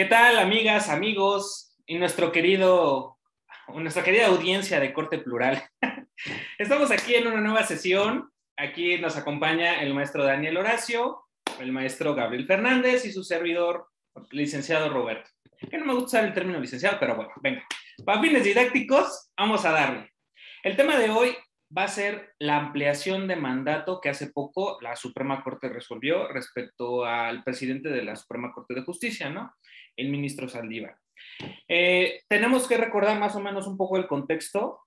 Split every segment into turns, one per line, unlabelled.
¿Qué tal, amigas, amigos y nuestro querido, nuestra querida audiencia de corte plural? Estamos aquí en una nueva sesión. Aquí nos acompaña el maestro Daniel Horacio, el maestro Gabriel Fernández y su servidor, licenciado Roberto. Que no me gusta usar el término licenciado, pero bueno, venga. Para fines didácticos, vamos a darle. El tema de hoy va a ser la ampliación de mandato que hace poco la Suprema Corte resolvió respecto al presidente de la Suprema Corte de Justicia, ¿no? el ministro Saldívar. Eh, tenemos que recordar más o menos un poco el contexto.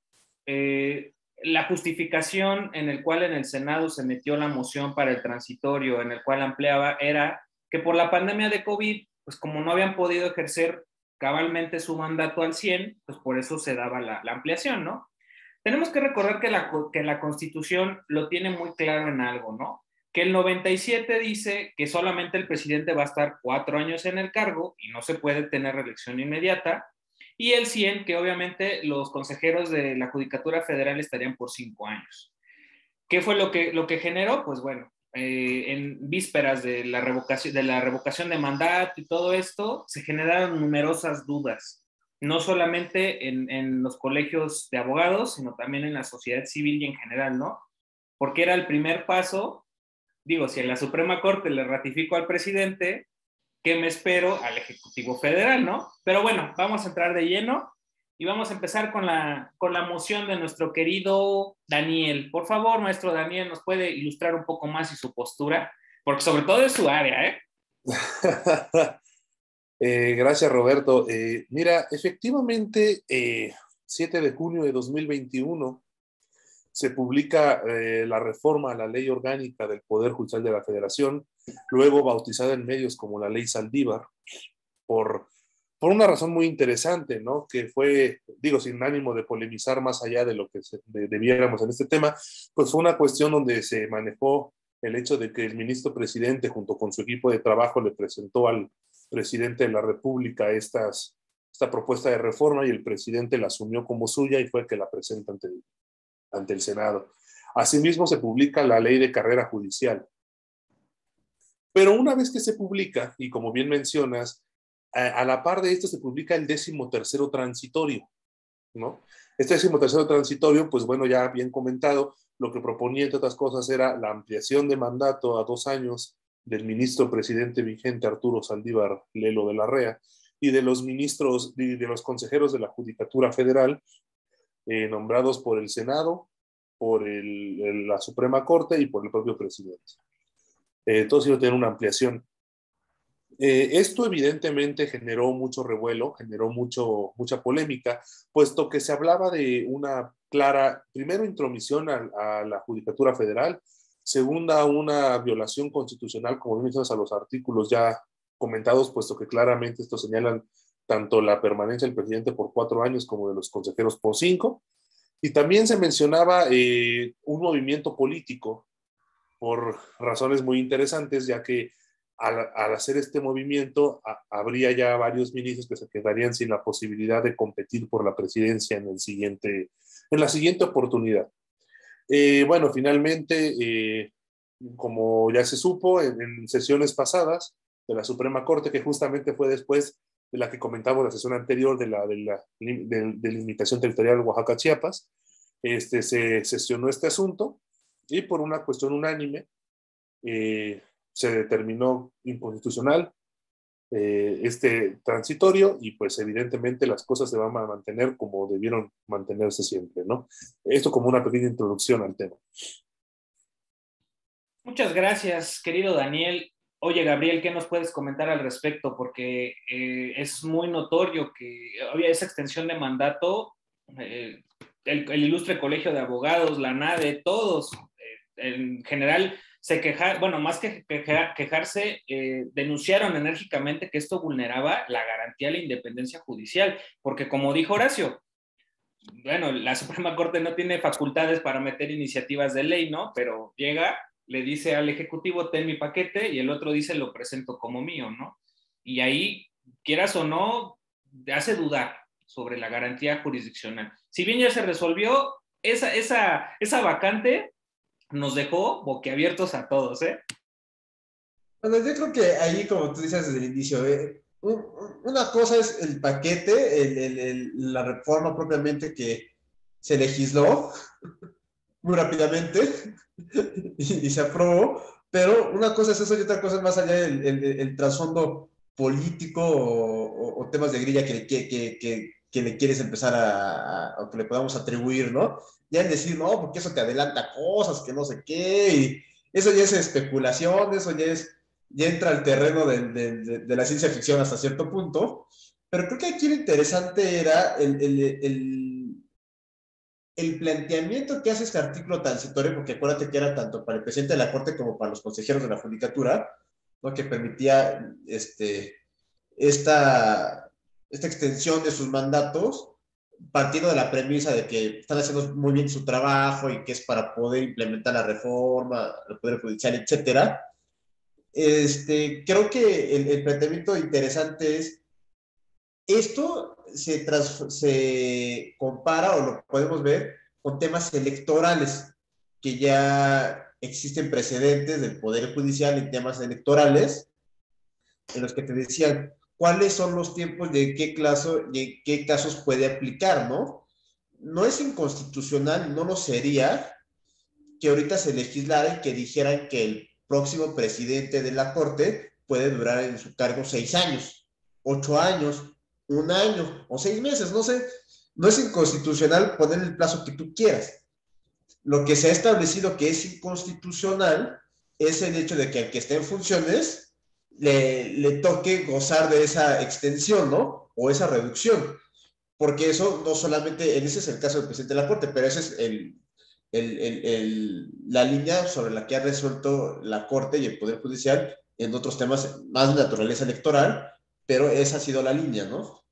Eh, la justificación en el cual en el Senado se metió la moción para el transitorio, en el cual ampliaba, era que por la pandemia de COVID, pues como no habían podido ejercer cabalmente su mandato al 100, pues por eso se daba la, la ampliación, ¿no? Tenemos que recordar que la, que la Constitución lo tiene muy claro en algo, ¿no? que el 97 dice que solamente el presidente va a estar cuatro años en el cargo y no se puede tener reelección inmediata, y el 100 que obviamente los consejeros de la Judicatura Federal estarían por cinco años. ¿Qué fue lo que, lo que generó? Pues bueno, eh, en vísperas de la, revocación, de la revocación de mandato y todo esto, se generaron numerosas dudas, no solamente en, en los colegios de abogados, sino también en la sociedad civil y en general, ¿no? Porque era el primer paso digo, si en la Suprema Corte le ratifico al presidente, ¿qué me espero al Ejecutivo Federal, no? Pero bueno, vamos a entrar de lleno y vamos a empezar con la, con la moción de nuestro querido Daniel. Por favor, nuestro Daniel, ¿nos puede ilustrar un poco más y su postura? Porque sobre todo es su área, ¿eh?
eh gracias, Roberto. Eh, mira, efectivamente, 7 eh, de junio de 2021 se publica eh, la reforma a la ley orgánica del Poder Judicial de la Federación, luego bautizada en medios como la ley Saldívar, por, por una razón muy interesante, ¿no? Que fue, digo, sin ánimo de polemizar más allá de lo que debiéramos en este tema, pues fue una cuestión donde se manejó el hecho de que el ministro presidente, junto con su equipo de trabajo, le presentó al presidente de la República estas, esta propuesta de reforma y el presidente la asumió como suya y fue que la presenta ante el ante el Senado. Asimismo, se publica la ley de carrera judicial. Pero una vez que se publica, y como bien mencionas, a, la par de esto se publica el décimo tercero transitorio, ¿no? Este décimo tercero transitorio, pues bueno, ya bien comentado, lo que proponía, entre otras cosas, era la ampliación de mandato a dos años del ministro presidente vigente Arturo Saldívar Lelo de la REA y de los ministros, de, de los consejeros de la Judicatura Federal, eh, nombrados por el Senado, por la Suprema Corte y por el propio presidente. Eh, a tener una ampliación. Eh, esto evidentemente generó mucho revuelo, generó mucho, mucha polémica, puesto que se hablaba de una clara, primero, intromisión a, la Judicatura Federal, segunda, una violación constitucional, como bien a los artículos ya comentados, puesto que claramente esto señalan tanto la permanencia del presidente por cuatro años como de los consejeros por cinco. Y también se mencionaba eh, un movimiento político por razones muy interesantes, ya que al, hacer este movimiento habría ya varios ministros que se quedarían sin la posibilidad de competir por la presidencia en, el siguiente, en la siguiente oportunidad. Eh, bueno, finalmente, eh, como ya se supo en, sesiones pasadas de la Suprema Corte, que justamente fue después de la que comentamos en la sesión anterior de la, de la de, territorial Oaxaca-Chiapas, este, se sesionó este asunto y por una cuestión unánime eh, se determinó inconstitucional eh, este transitorio y pues evidentemente las cosas se van a mantener como debieron mantenerse siempre, ¿no? Esto como una pequeña introducción al tema.
Muchas gracias, querido Daniel. Oye, Gabriel, ¿qué nos puedes comentar al respecto? Porque eh, es muy notorio que había esa extensión de mandato. Eh, el, ilustre colegio de abogados, la NADE, todos en general se quejaron, bueno, más que quejarse, denunciaron enérgicamente que esto vulneraba la garantía de la independencia judicial, porque como dijo Horacio, bueno, la Suprema Corte no tiene facultades para meter iniciativas de ley, ¿no? Pero llega le dice al ejecutivo, ten mi paquete, y el otro dice, lo presento como mío, ¿no? Y ahí, quieras o no, hace dudar sobre la garantía jurisdiccional. Si bien ya se resolvió, esa, esa, esa vacante nos dejó boquiabiertos a todos, ¿eh?
Bueno, yo creo que ahí, como tú dices desde el inicio, eh, una cosa es el paquete, la reforma propiamente que se legisló muy rápidamente y, se aprobó, pero una cosa es eso y otra cosa es más allá del el, trasfondo político o, temas de grilla que, que, que, le quieres empezar a, o que le podamos atribuir, ¿no? Ya el decir, no, porque eso te adelanta cosas, que no sé qué, y eso ya es especulación, eso ya es ya entra al terreno de, la ciencia ficción hasta cierto punto, pero creo que aquí lo interesante era el, el, el, planteamiento que hace este artículo transitorio, porque acuérdate que era tanto para el presidente de la Corte como para los consejeros de la Judicatura, ¿no? que permitía este, esta, esta extensión de sus mandatos partiendo de la premisa de que están haciendo muy bien su trabajo y que es para poder implementar la reforma, el Poder Judicial, etcétera, este, creo que el, planteamiento interesante es, esto se, se compara o lo podemos ver con temas electorales, que ya existen precedentes del Poder Judicial en temas electorales, en los que te decían cuáles son los tiempos de qué, qué casos puede aplicar, ¿no? No es inconstitucional, no lo sería, que ahorita se legislara y que dijeran que el próximo presidente de la Corte puede durar en su cargo seis años, ocho años, un año o seis meses, no sé. No es inconstitucional poner el plazo que tú quieras. Lo que se ha establecido que es inconstitucional es el hecho de que al que esté en funciones le, toque gozar de esa extensión, ¿no? O esa reducción. Porque eso no solamente, en ese es el caso del presidente de la Corte, pero ese es la línea sobre la que ha resuelto la Corte y el Poder Judicial en otros temas más de naturaleza electoral, pero esa ha sido la línea, ¿no?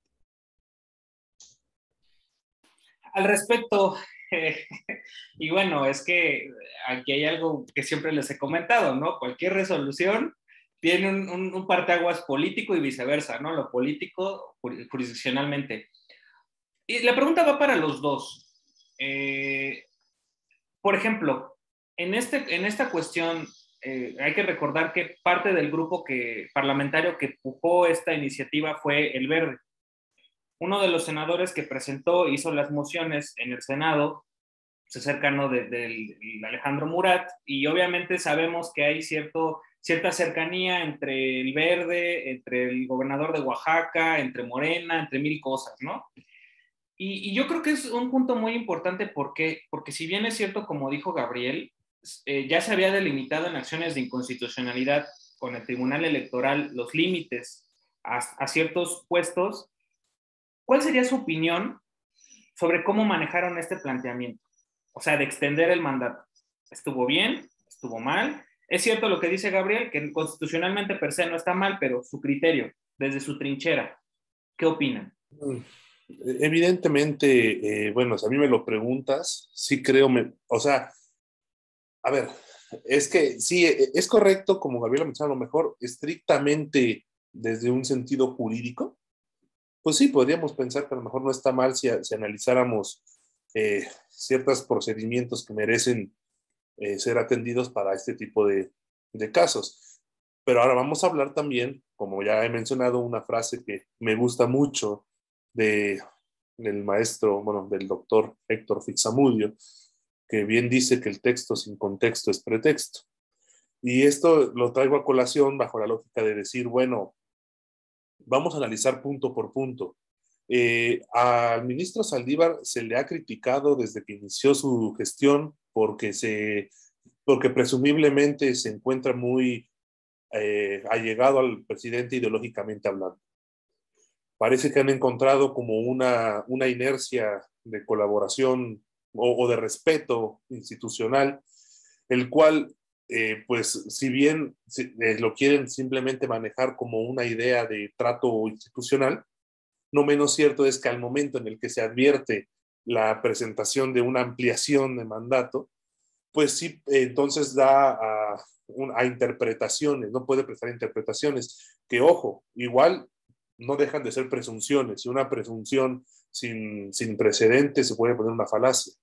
Al respecto, y bueno, es que aquí hay algo que siempre les he comentado, ¿no? Cualquier resolución tiene un, parteaguas político y viceversa, ¿no? Lo político jurisdiccionalmente. Y la pregunta va para los dos. Eh, por ejemplo, en, este, en esta cuestión eh, hay que recordar que parte del grupo que, parlamentario que empujó esta iniciativa fue el Verde. Uno de los senadores que presentó, hizo las mociones en el Senado, se cercano de, Alejandro Murat, y obviamente sabemos que hay cierto, cierta cercanía entre el Verde, entre el gobernador de Oaxaca, entre Morena, entre mil cosas, ¿no? Y, yo creo que es un punto muy importante porque, porque si bien es cierto, como dijo Gabriel, eh, ya se había delimitado en acciones de inconstitucionalidad con el Tribunal Electoral los límites a, a ciertos puestos, ¿cuál sería su opinión sobre cómo manejaron este planteamiento? O sea, de extender el mandato. ¿Estuvo bien? ¿Estuvo mal? Es cierto lo que dice Gabriel, que constitucionalmente per se no está mal, pero su criterio, desde su trinchera, ¿qué opinan? Mm.
Evidentemente, eh, bueno, si a mí me lo preguntas, sí creo, me, o sea, a ver, es que sí, e, es correcto, como Gabriela mencionó, a lo mejor estrictamente desde un sentido jurídico, pues sí, podríamos pensar que a lo mejor no está mal si, si analizáramos eh, ciertos procedimientos que merecen eh, ser atendidos para este tipo de, de casos. Pero ahora vamos a hablar también, como ya he mencionado, una frase que me gusta mucho de, del maestro, bueno, del doctor Héctor Fixamudio, que bien dice que el texto sin contexto es pretexto. Y esto lo traigo a colación bajo la lógica de decir, bueno, vamos a analizar punto por punto. Eh, al ministro Saldívar se le ha criticado desde que inició su gestión porque, se, porque presumiblemente se encuentra muy eh, allegado al presidente ideológicamente hablando. Parece que han encontrado como una, una inercia de colaboración o, de respeto institucional, el cual, eh, pues, si bien eh, lo quieren simplemente manejar como una idea de trato institucional, no menos cierto es que al momento en el que se advierte la presentación de una ampliación de mandato, pues sí, entonces da a, interpretaciones, no puede prestar interpretaciones, que ojo, igual no dejan de ser presunciones y una presunción sin, sin precedentes se puede poner una falacia.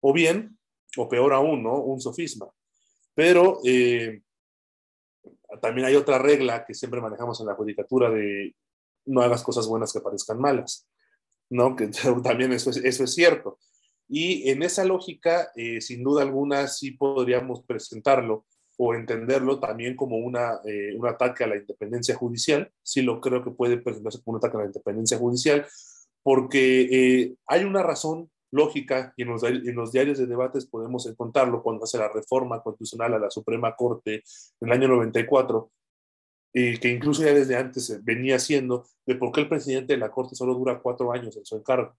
O bien, o peor aún, ¿no? Un sofisma. Pero eh, también hay otra regla que siempre manejamos en la judicatura de no hagas cosas buenas que parezcan malas, ¿no? Que también eso es, eso es cierto. Y en esa lógica, eh, sin duda alguna, sí podríamos presentarlo o entenderlo también como una, eh, un ataque a la independencia judicial. Sí lo creo que puede presentarse como un ataque a la independencia judicial, porque eh, hay una razón lógica y en los, en los, diarios de debates podemos encontrarlo cuando hace la reforma constitucional a la Suprema Corte en el año 94, y que incluso ya desde antes venía siendo de por qué el presidente de la Corte solo dura cuatro años en su encargo.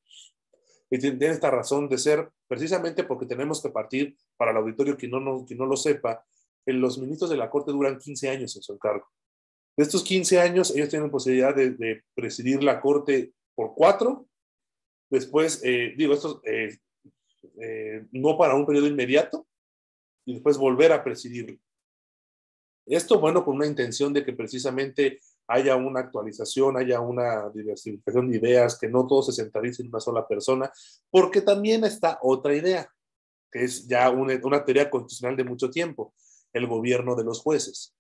Y tiene esta razón de ser precisamente porque tenemos que partir, para el auditorio que no, no, que no lo sepa, los ministros de la Corte duran 15 años en su encargo. De estos 15 años, ellos tienen posibilidad de, presidir la Corte por cuatro. Después, eh, digo, esto eh, eh, no para un periodo inmediato, y después volver a presidirlo. Esto, bueno, con una intención de que precisamente haya una actualización, haya una diversificación de ideas, que no todo se centralice en una sola persona, porque también está otra idea, que es ya una, teoría constitucional de mucho tiempo, el gobierno de los jueces,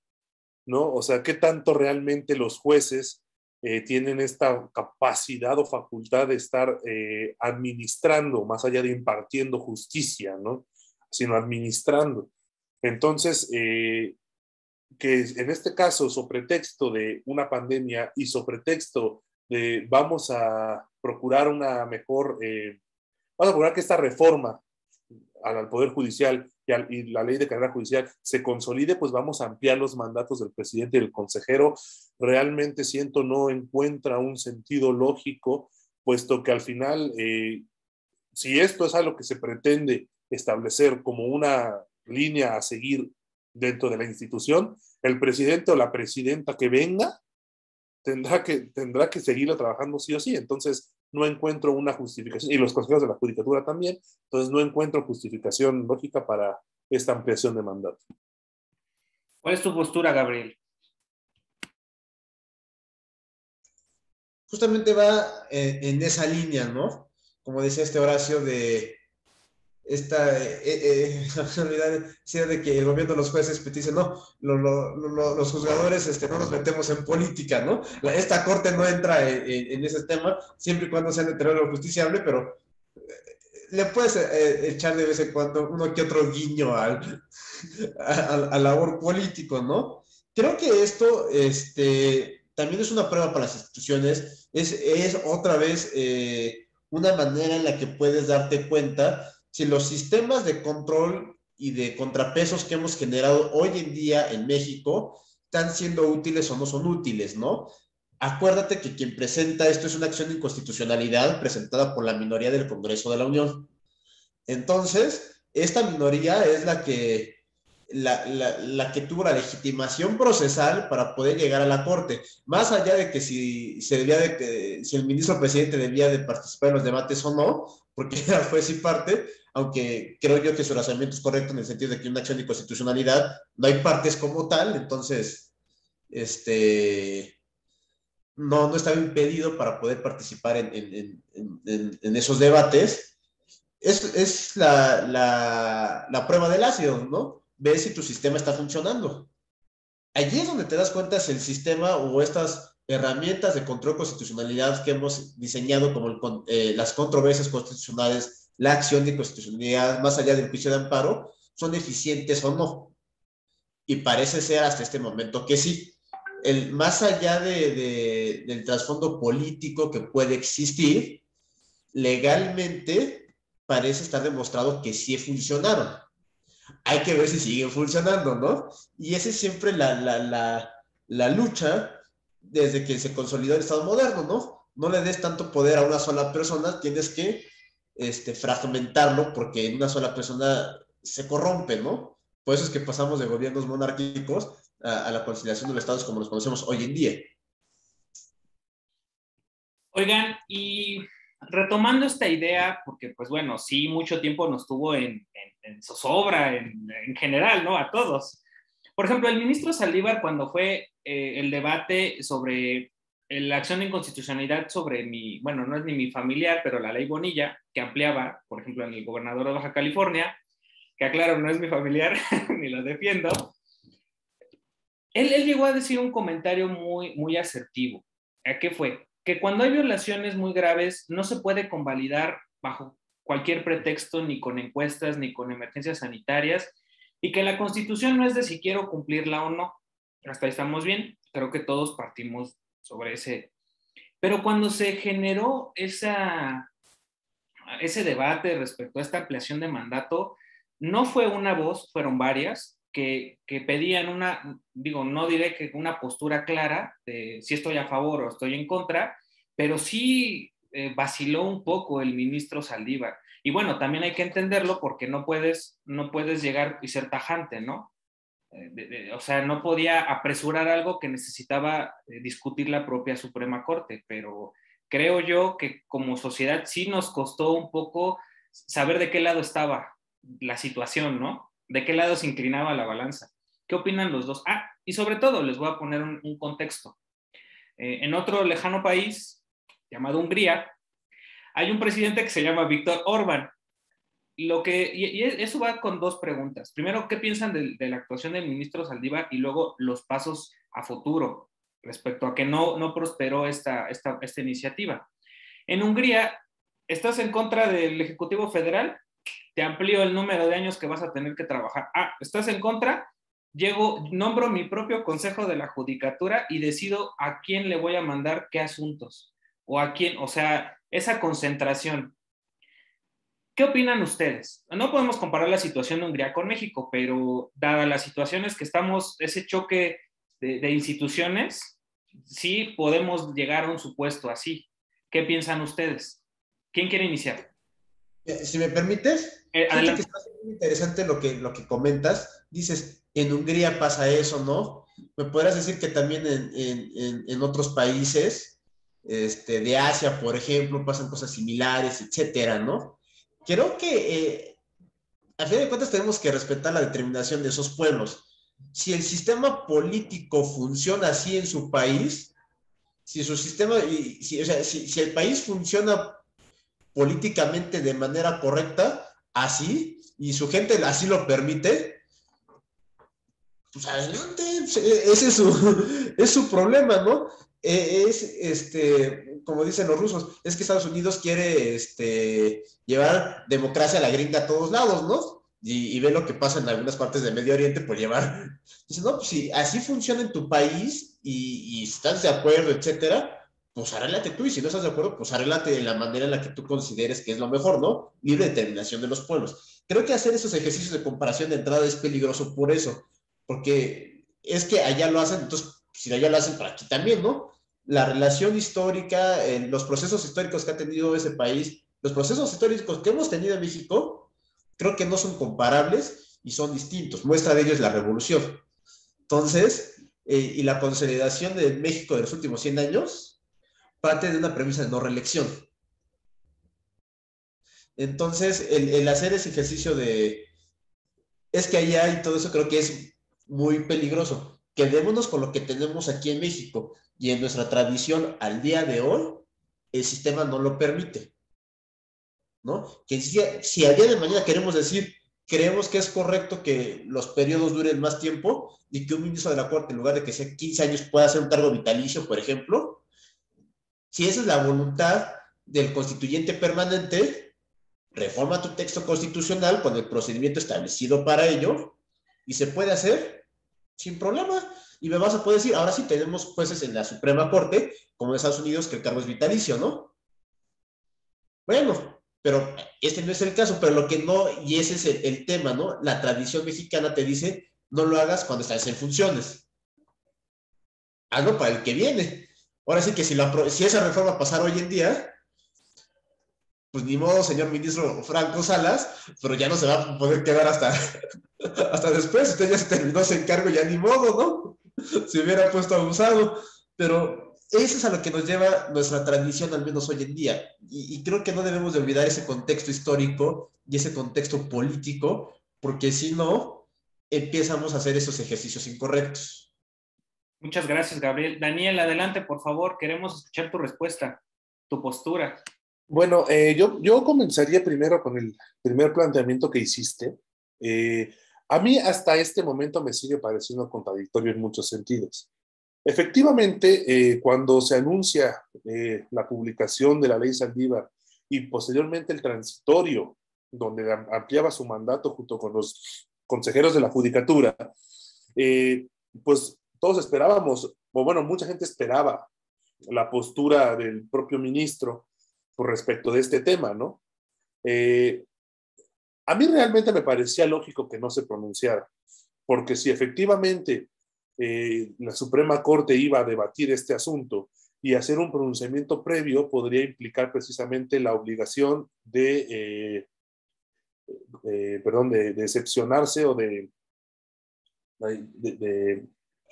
¿no? O sea, ¿qué tanto realmente los jueces eh, tienen esta capacidad o facultad de estar eh, administrando, más allá de impartiendo justicia, ¿no? Sino administrando. Entonces, eh, que en este caso, sobre pretexto de una pandemia y sobre pretexto de vamos a procurar una mejor, vamos a procurar que esta reforma al Poder Judicial y, la ley de carrera judicial se consolide, pues vamos a ampliar los mandatos del presidente y del consejero. Realmente siento no encuentra un sentido lógico, puesto que al final, eh, si esto es algo que se pretende establecer como una línea a seguir dentro de la institución, el presidente o la presidenta que venga tendrá que, tendrá que seguirlo trabajando sí o sí. Entonces, no encuentro una justificación, y los consejeros de la judicatura también, entonces no encuentro justificación lógica para esta ampliación de mandato.
¿Cuál es tu postura, Gabriel?
Justamente va en, esa línea, ¿no? Como decía este Horacio, de esta eh, eh, eh de que el gobierno de los jueces pues, dice, no, los juzgadores este, no nos metemos en política, ¿no? esta corte no entra en, ese tema, siempre y cuando sea de terreno justiciable, pero eh, le puedes eh, echar de vez en cuando uno que otro guiño al, al, labor político, ¿no? Creo que esto este, también es una prueba para las instituciones, es, es otra vez una manera en la que puedes darte cuenta si los sistemas de control y de contrapesos que hemos generado hoy en día en México están siendo útiles o no son útiles, ¿no? Acuérdate que quien presenta esto es una acción de inconstitucionalidad presentada por la minoría del Congreso de la Unión. Entonces, esta minoría es la que, la, la, que tuvo la legitimación procesal para poder llegar a la Corte. Más allá de que si, se debía de, si el ministro presidente debía de participar en los debates o no, porque era juez parte, aunque creo yo que su razonamiento es correcto en el sentido de que una acción de constitucionalidad no hay partes como tal, entonces, este, no, no estaba impedido para poder participar en, en, en, en esos debates. Es, es la, la, la, prueba del ácido, ¿no? Ve si tu sistema está funcionando. Allí es donde te das cuenta si el sistema o estas herramientas de control constitucionalidad que hemos diseñado como eh, las controversias constitucionales la acción de constitucionalidad más allá del juicio de amparo son eficientes o no. Y parece ser hasta este momento que sí. El, más allá de, del trasfondo político que puede existir, legalmente parece estar demostrado que sí funcionaron. Hay que ver si siguen funcionando, ¿no? Y esa es siempre la, la, la, la lucha desde que se consolidó el Estado moderno, ¿no? No le des tanto poder a una sola persona, tienes que este, fragmentarlo porque en una sola persona se corrompe, ¿no? Por eso es que pasamos de gobiernos monárquicos a, la conciliación de los estados como los conocemos hoy en día.
Oigan, y retomando esta idea, porque pues bueno, sí, mucho tiempo nos tuvo en, zozobra en, general, ¿no? A todos. Por ejemplo, el ministro Saldívar, cuando fue eh, el debate sobre la acción de inconstitucionalidad sobre mi, bueno, no es ni mi familiar, pero la ley Bonilla, que ampliaba, por ejemplo, en el gobernador de Baja California, que aclaro, no es mi familiar, ni lo defiendo, él, llegó a decir un comentario muy, muy asertivo. ¿A qué fue? Que cuando hay violaciones muy graves no se puede convalidar bajo cualquier pretexto, ni con encuestas, ni con emergencias sanitarias, y que la constitución no es de si quiero cumplirla o no. Hasta ahí estamos bien, creo que todos partimos sobre ese. Pero cuando se generó esa, ese debate respecto a esta ampliación de mandato, no fue una voz, fueron varias, que, que, pedían una, digo, no diré que una postura clara de si estoy a favor o estoy en contra, pero sí eh, vaciló un poco el ministro Saldívar. Y bueno, también hay que entenderlo porque no puedes, no puedes llegar y ser tajante, ¿no? Eh, o sea, no podía apresurar algo que necesitaba eh, discutir la propia Suprema Corte, pero creo yo que como sociedad sí nos costó un poco saber de qué lado estaba la situación, ¿no? De qué lado se inclinaba la balanza. ¿Qué opinan los dos? Ah, y sobre todo les voy a poner un, contexto. en otro lejano país, llamado Hungría, hay un presidente que se llama Víctor Orban. Lo que, y eso va con dos preguntas. Primero, ¿qué piensan de, la actuación del ministro Saldívar? Y luego los pasos a futuro respecto a que no, no prosperó esta, esta, esta iniciativa. En Hungría, ¿estás en contra del Ejecutivo Federal? Te amplío el número de años que vas a tener que trabajar. Ah, ¿estás en contra? Llego, nombro mi propio consejo de la judicatura y decido a quién le voy a mandar qué asuntos o a quién, o sea, esa concentración. ¿Qué opinan ustedes? No podemos comparar la situación de Hungría con México, pero dadas las situaciones que estamos, ese choque de, instituciones, sí podemos llegar a un supuesto así. ¿Qué piensan ustedes? ¿Quién quiere iniciar?
Eh, si me permites, eh, que está muy interesante lo que, lo que comentas. Dices, en Hungría pasa eso, ¿no? ¿Me podrás decir que también en, en, en otros países este, de Asia, por ejemplo, pasan cosas similares, etcétera, ¿no? Creo que, eh, a fin de cuentas, tenemos que respetar la determinación de esos pueblos. Si el sistema político funciona así en su país, si su sistema, si, si, el país funciona políticamente de manera correcta, así, y su gente así lo permite, pues adelante, ese es su, es su problema, ¿no? Eh, es, este, como dicen los rusos, es que Estados Unidos quiere este, llevar democracia a la gringa a todos lados, ¿no? Y, ve lo que pasa en algunas partes del Medio Oriente por llevar. Dice, no, pues si así funciona en tu país y, estás de acuerdo, etcétera, pues arréglate tú. Y si no estás de acuerdo, pues arréglate de la manera en la que tú consideres que es lo mejor, ¿no? Libre determinación de los pueblos. Creo que hacer esos ejercicios de comparación de entrada es peligroso por eso, porque es que allá lo hacen, entonces si allá lo hacen para aquí también, ¿no? La relación histórica, los procesos históricos que ha tenido ese país, los procesos históricos que hemos tenido en México, creo que no son comparables y son distintos. Muestra de ello es la revolución. Entonces, eh, y la consolidación de México de los últimos 100 años parte de una premisa de no reelección. Entonces, el, el hacer ese ejercicio de, es que allá y todo eso creo que es muy peligroso quedémonos con lo que tenemos aquí en México y en nuestra tradición al día de hoy, el sistema no lo permite. ¿No? Que si, si al día de mañana queremos decir, creemos que es correcto que los periodos duren más tiempo y que un ministro de la Corte, en lugar de que sea 15 años, pueda hacer un cargo vitalicio, por ejemplo, si esa es la voluntad del constituyente permanente, reforma tu texto constitucional con el procedimiento establecido para ello y se puede hacer sin problema. Y me vas a poder decir, ahora sí tenemos jueces en la Suprema Corte, como en Estados Unidos, que el cargo es vitalicio, ¿no? Bueno, pero este no es el caso, pero lo que no, y ese es el, tema, ¿no? La tradición mexicana te dice, no lo hagas cuando estás en funciones. Hazlo para el que viene. Ahora sí que si, si esa reforma pasara hoy en día, pues ni modo, señor ministro Franco Salas, pero ya no se va a poder quedar hasta, hasta después. Usted ya se terminó ese encargo, ya ni modo, ¿no? Se hubiera puesto abusado. Pero eso es a lo que nos lleva nuestra tradición, al menos hoy en día. Y, y creo que no debemos de olvidar ese contexto histórico y ese contexto político, porque si no, empezamos a hacer esos ejercicios incorrectos.
Muchas gracias, Gabriel. Daniel, adelante, por favor. Queremos escuchar tu respuesta, tu postura.
Bueno, eh, yo, yo comenzaría primero con el primer planteamiento que hiciste. Eh, a mí hasta este momento me sigue pareciendo contradictorio en muchos sentidos. Efectivamente, eh, cuando se anuncia eh, la publicación de la ley Saldívar y posteriormente el transitorio, donde ampliaba su mandato junto con los consejeros de la Judicatura, eh, pues todos esperábamos, o bueno, mucha gente esperaba la postura del propio ministro respecto de este tema, ¿no? a mí realmente me parecía lógico que no se pronunciara, porque si efectivamente eh, la Suprema Corte iba a debatir este asunto y hacer un pronunciamiento previo podría implicar precisamente la obligación de, eh, eh, perdón, de, excepcionarse o de,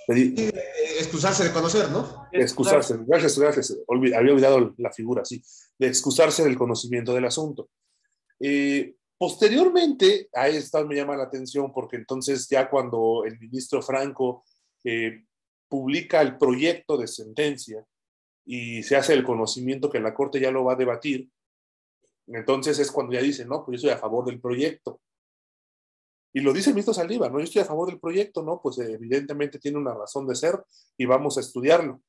excusarse de conocer, ¿no?
Excusarse, gracias, gracias. había olvidado la figura, sí, de excusarse del conocimiento del asunto. posteriormente, a esto me llama la atención porque entonces ya cuando el ministro Franco publica el proyecto de sentencia y se hace el conocimiento que la Corte ya lo va a debatir, entonces es cuando ya dice, no, pues yo estoy a favor del proyecto. Y lo dice el ministro Saldívar, no, yo estoy a favor del proyecto, no, pues evidentemente tiene una razón de ser y vamos a estudiarlo.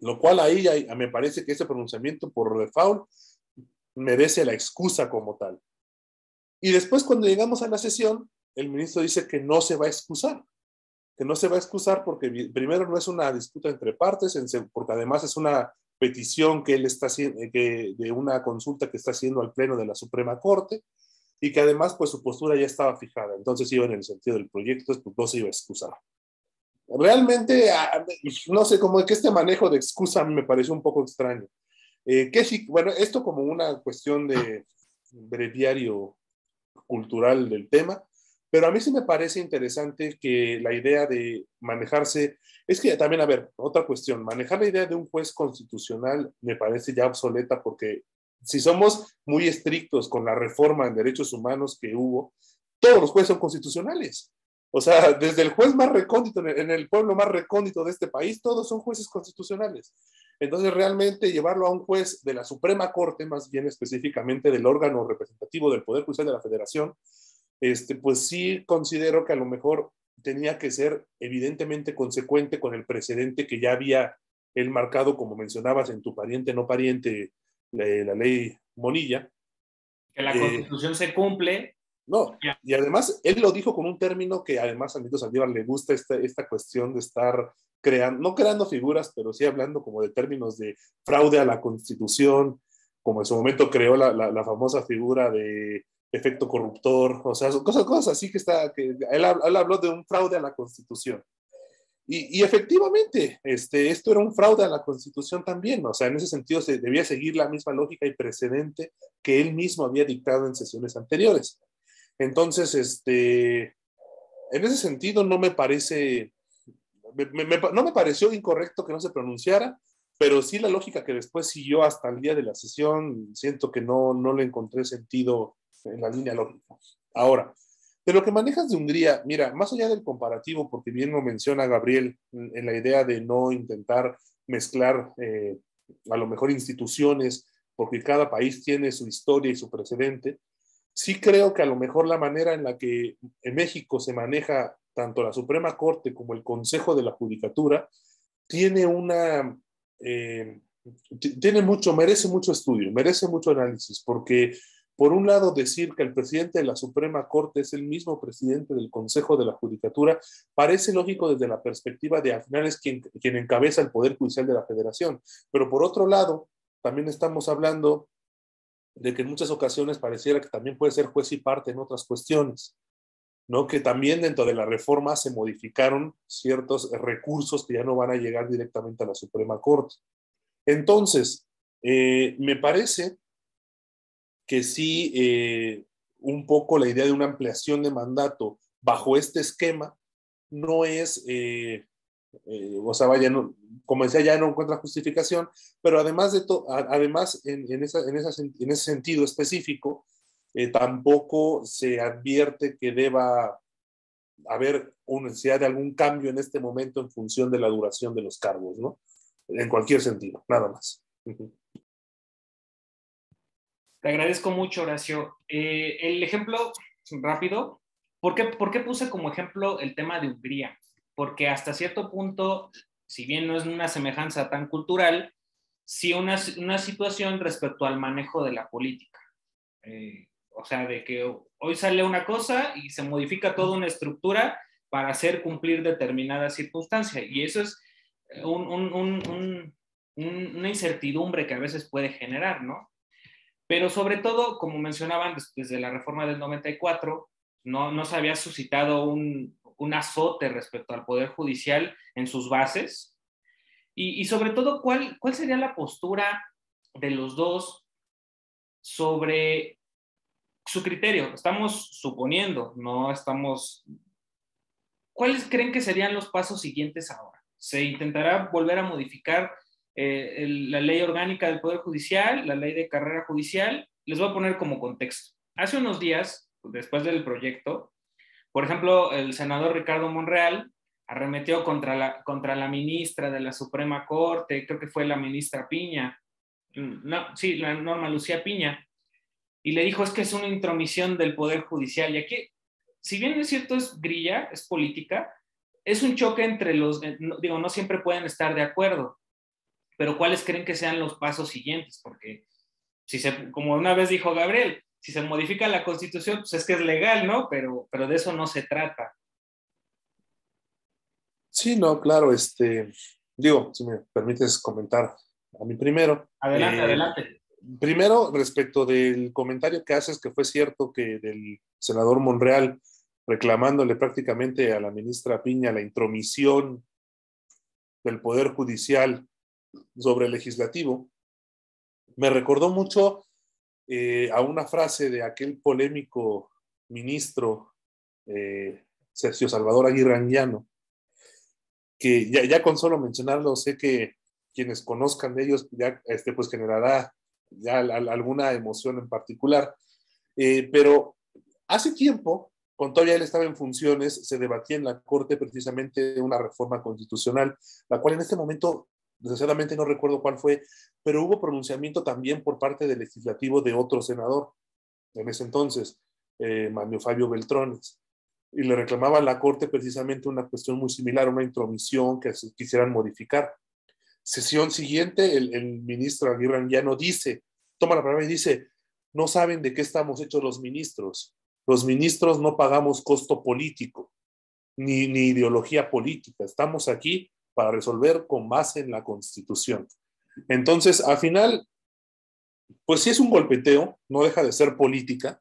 Lo cual ahí me parece que ese pronunciamiento por default merece la excusa como tal. Y después cuando llegamos a la sesión, el ministro dice que no se va a excusar que no se va a excusar porque primero no es una disputa entre partes, porque además es una petición que él está haciendo, de una consulta que está haciendo al Pleno de la Suprema Corte, y que además pues su postura ya estaba fijada, entonces iba en el sentido del proyecto, pues no se iba a excusar. Realmente, no sé, como que este manejo de excusa me pareció un poco extraño. Eh, que sí, bueno, esto como una cuestión de breviario cultural del tema, pero a mí sí me parece interesante que la idea de manejarse, es que también, a ver, otra cuestión, manejar la idea de un juez constitucional me parece ya obsoleta porque si somos muy estrictos con la reforma en derechos humanos que hubo, todos los jueces son constitucionales. O sea, desde el juez más recóndito, en el pueblo más recóndito de este país, todos son jueces constitucionales. Entonces, realmente llevarlo a un juez de la Suprema Corte, más bien específicamente del órgano representativo del Poder Judicial de la Federación, este, pues sí considero que a lo mejor tenía que ser evidentemente consecuente con el precedente que ya había él marcado, como mencionabas, en tu pariente, no pariente, la, ley Monilla.
Que la eh, constitución se cumple.
No, y además él lo dijo con un término que además a Mito Saldívar le gusta esta, esta cuestión de estar creando, no creando figuras, pero sí hablando como de términos de fraude a la constitución, como en su momento creó la, la famosa figura de efecto corruptor, o sea, cosas, cosas así que está, que él, habló de un fraude a la Constitución. Y, efectivamente, este, esto era un fraude a la Constitución también, o sea, en ese sentido se debía seguir la misma lógica y precedente que él mismo había dictado en sesiones anteriores. Entonces, este, en ese sentido no me parece, no me pareció incorrecto que no se pronunciara, pero sí la lógica que después siguió hasta el día de la sesión, siento que no, no le encontré sentido en la línea lógica. Ahora, de lo que manejas de Hungría, mira, más allá del comparativo, porque bien lo menciona Gabriel en la idea de no intentar mezclar eh, a lo mejor instituciones, porque cada país tiene su historia y su precedente, sí creo que a lo mejor la manera en la que en México se maneja tanto la Suprema Corte como el Consejo de la Judicatura tiene una... Eh, tiene mucho, merece mucho estudio, merece mucho análisis, porque por un lado, decir que el presidente de la Suprema Corte es el mismo presidente del Consejo de la Judicatura parece lógico desde la perspectiva de al final es quien, quien encabeza el Poder Judicial de la Federación. Pero por otro lado, también estamos hablando de que en muchas ocasiones pareciera que también puede ser juez y parte en otras cuestiones, ¿no? Que también dentro de la reforma se modificaron ciertos recursos que ya no van a llegar directamente a la Suprema Corte. Entonces, eh, me parece que sí eh, un poco la idea de una ampliación de mandato bajo este esquema no es, eh, eh, o sea, vaya, como decía, ya no encuentra justificación, pero además de todo, además en, en, esa, en, ese sentido específico, tampoco se advierte que deba haber una necesidad de algún cambio en este momento en función de la duración de los cargos, ¿no? En cualquier sentido, nada más.
Te agradezco mucho, Horacio. Eh, el ejemplo rápido, ¿por qué, ¿por qué puse como ejemplo el tema de Hungría? Porque hasta cierto punto si bien no es una semejanza tan cultural, sí una, una situación respecto al manejo de la política. Eh, o sea, de que hoy sale una cosa y se modifica toda una estructura para hacer cumplir determinada circunstancia. Y eso es un, un, un, una incertidumbre que a veces puede generar, ¿no? Pero sobre todo, como mencionaban desde la reforma del 94, no, no se había suscitado un, un azote respecto al Poder Judicial en sus bases. Y, y, sobre todo, ¿cuál, ¿cuál sería la postura de los dos sobre su criterio? Estamos suponiendo, no estamos... ¿Cuáles creen que serían los pasos siguientes ahora? ¿Se intentará volver a modificar eh, la ley orgánica del Poder Judicial, la ley de carrera judicial? Les voy a poner como contexto. Hace unos días, después del proyecto, por ejemplo, el senador Ricardo Monreal arremetió contra la, contra la ministra de la Suprema Corte, creo que fue la ministra Piña, sí, la Norma Lucía Piña, y le dijo es que es una intromisión del Poder Judicial. Y aquí, si bien es cierto, es grilla, es política, es un choque entre los, eh, digo, no siempre pueden estar de acuerdo, pero ¿cuáles creen que sean los pasos siguientes? Porque si se, como una vez dijo Gabriel, si se modifica la constitución, pues es que es legal, ¿no? Pero, pero de eso no se trata.
Sí, no, claro, este, digo, si me permites comentar a mí primero.
Adelante, eh, adelante.
Primero, respecto del comentario que haces, que fue cierto que del senador Monreal reclamándole prácticamente a la ministra Piña la intromisión del Poder Judicial sobre el legislativo, me recordó mucho eh, a una frase de aquel polémico ministro eh, Sergio Salvador Aguirre Anguiano, que ya, con solo mencionarlo, sé que quienes conozcan de ellos ya este, pues generará ya alguna emoción en particular. Eh, pero hace tiempo, cuando todavía él estaba en funciones, se debatía en la Corte precisamente una reforma constitucional, la cual en este momento, desgraciadamente no recuerdo cuál fue, pero hubo pronunciamiento también por parte del legislativo de otro senador en ese entonces, eh, Manuel Fabio Beltrones. Y le reclamaba a la Corte precisamente una cuestión muy similar, una intromisión que quisieran modificar. Sesión siguiente, el, el ministro Aguirre no dice, toma la palabra y dice, no saben de qué estamos hechos los ministros. Los ministros no pagamos costo político, ni, ni ideología política. Estamos aquí para resolver con base en la Constitución. Entonces, al final, pues sí es un golpeteo, no deja de ser política,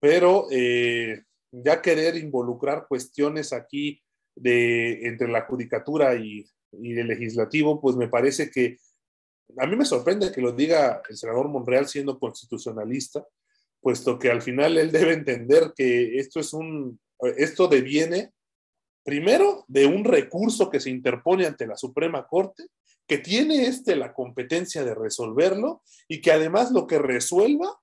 pero eh, ya querer involucrar cuestiones aquí de, entre la judicatura y y el legislativo, pues me parece que a mí me sorprende que lo diga el senador Monreal siendo constitucionalista, puesto que al final él debe entender que esto es un, esto deviene primero de un recurso que se interpone ante la Suprema Corte, que tiene este la competencia de resolverlo y que además lo que resuelva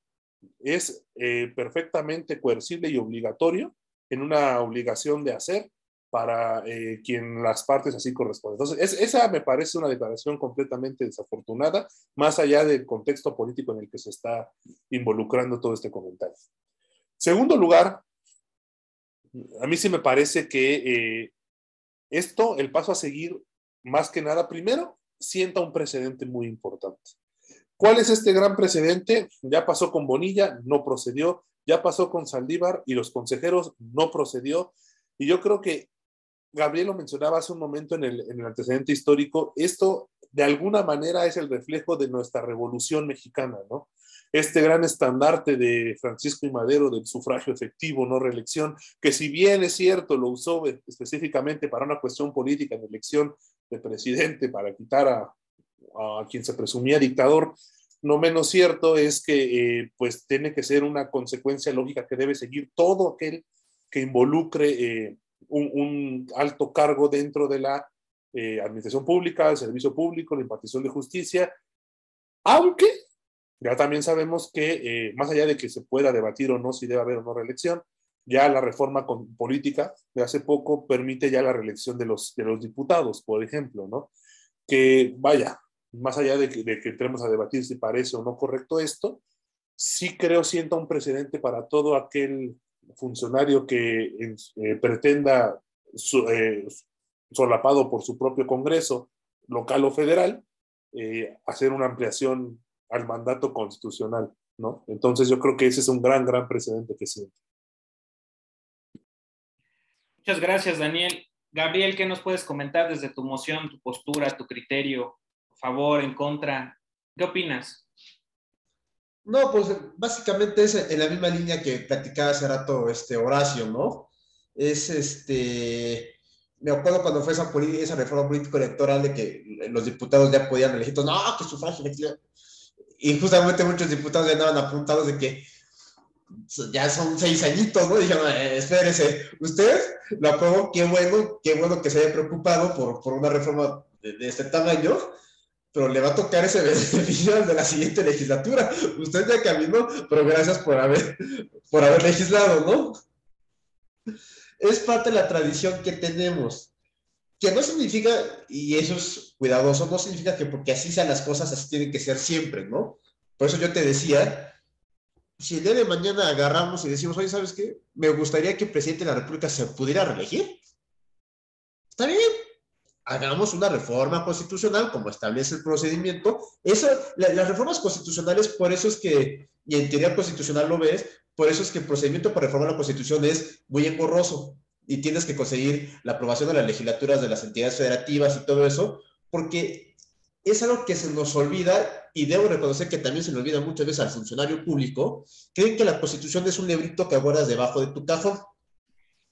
es eh, perfectamente coercible y obligatorio en una obligación de hacer para eh, quien las partes así corresponden. Entonces, esa me parece una declaración completamente desafortunada, más allá del contexto político en el que se está involucrando todo este comentario. Segundo lugar, a mí sí me parece que eh, esto, el paso a seguir, más que nada, primero, sienta un precedente muy importante. ¿Cuál es este gran precedente? Ya pasó con Bonilla, no procedió, ya pasó con Saldívar y los consejeros, no procedió. Y yo creo que Gabriel lo mencionaba hace un momento en el, antecedente histórico, esto de alguna manera es el reflejo de nuestra revolución mexicana, ¿no? Este gran estandarte de Francisco y Madero del sufragio efectivo, no reelección, que si bien es cierto, lo usó específicamente para una cuestión política en elección de presidente, para quitar a, a quien se presumía dictador, no menos cierto es que eh, pues tiene que ser una consecuencia lógica que debe seguir todo aquel que involucre eh, un, alto cargo dentro de la eh, administración pública, el servicio público, la impartición de justicia, aunque ya también sabemos que eh, más allá de que se pueda debatir o no si debe haber o no reelección, ya la reforma política de hace poco permite ya la reelección de los, de los diputados, por ejemplo, ¿no? Que vaya, más allá de que, de que entremos a debatir si parece o no correcto esto, sí creo sienta un precedente para todo aquel funcionario que eh, pretenda eh, solapado por su propio Congreso, local o federal, hacer una ampliación al mandato constitucional, ¿no? Entonces yo creo que ese es un gran, gran precedente que siente.
Muchas gracias, Daniel. Gabriel, ¿qué nos puedes comentar desde tu moción, tu postura, tu criterio? favor, en contra? ¿Qué opinas?
No, pues básicamente es en la misma línea que platicaba hace rato este Horacio, ¿no? Es este, me acuerdo cuando fue esa, esa reforma político-electoral de que los diputados ya podían elegir, no, que sufragio Y justamente muchos diputados ya andaban apuntados de que ya son seis añitos, ¿no? Dijeron, eh, espérese, usted lo aprobó, qué bueno, qué bueno que se haya preocupado por, por una reforma de, este tamaño, pero le va a tocar ese beneficio de la siguiente legislatura. Usted ya caminó, pero gracias por haber, por haber legislado, ¿no? Es parte de la tradición que tenemos. Que no significa, y eso es cuidadoso, no significa que porque así sean las cosas, así tienen que ser siempre, ¿no? Por eso yo te decía, si el día de mañana agarramos y decimos, oye, ¿sabes qué? Me gustaría que el presidente de la República se pudiera reelegir. Está bien, hagamos una reforma constitucional como establece el procedimiento. Eso, las reformas constitucionales, por eso es que, y en teoría constitucional lo ves, por eso es que el procedimiento para reformar la constitución es muy engorroso y tienes que conseguir la aprobación de las legislaturas de las entidades federativas y todo eso, porque es algo que se nos olvida y debo reconocer que también se le olvida muchas veces al funcionario público, creen que la constitución es un librito que guardas debajo de tu cajón.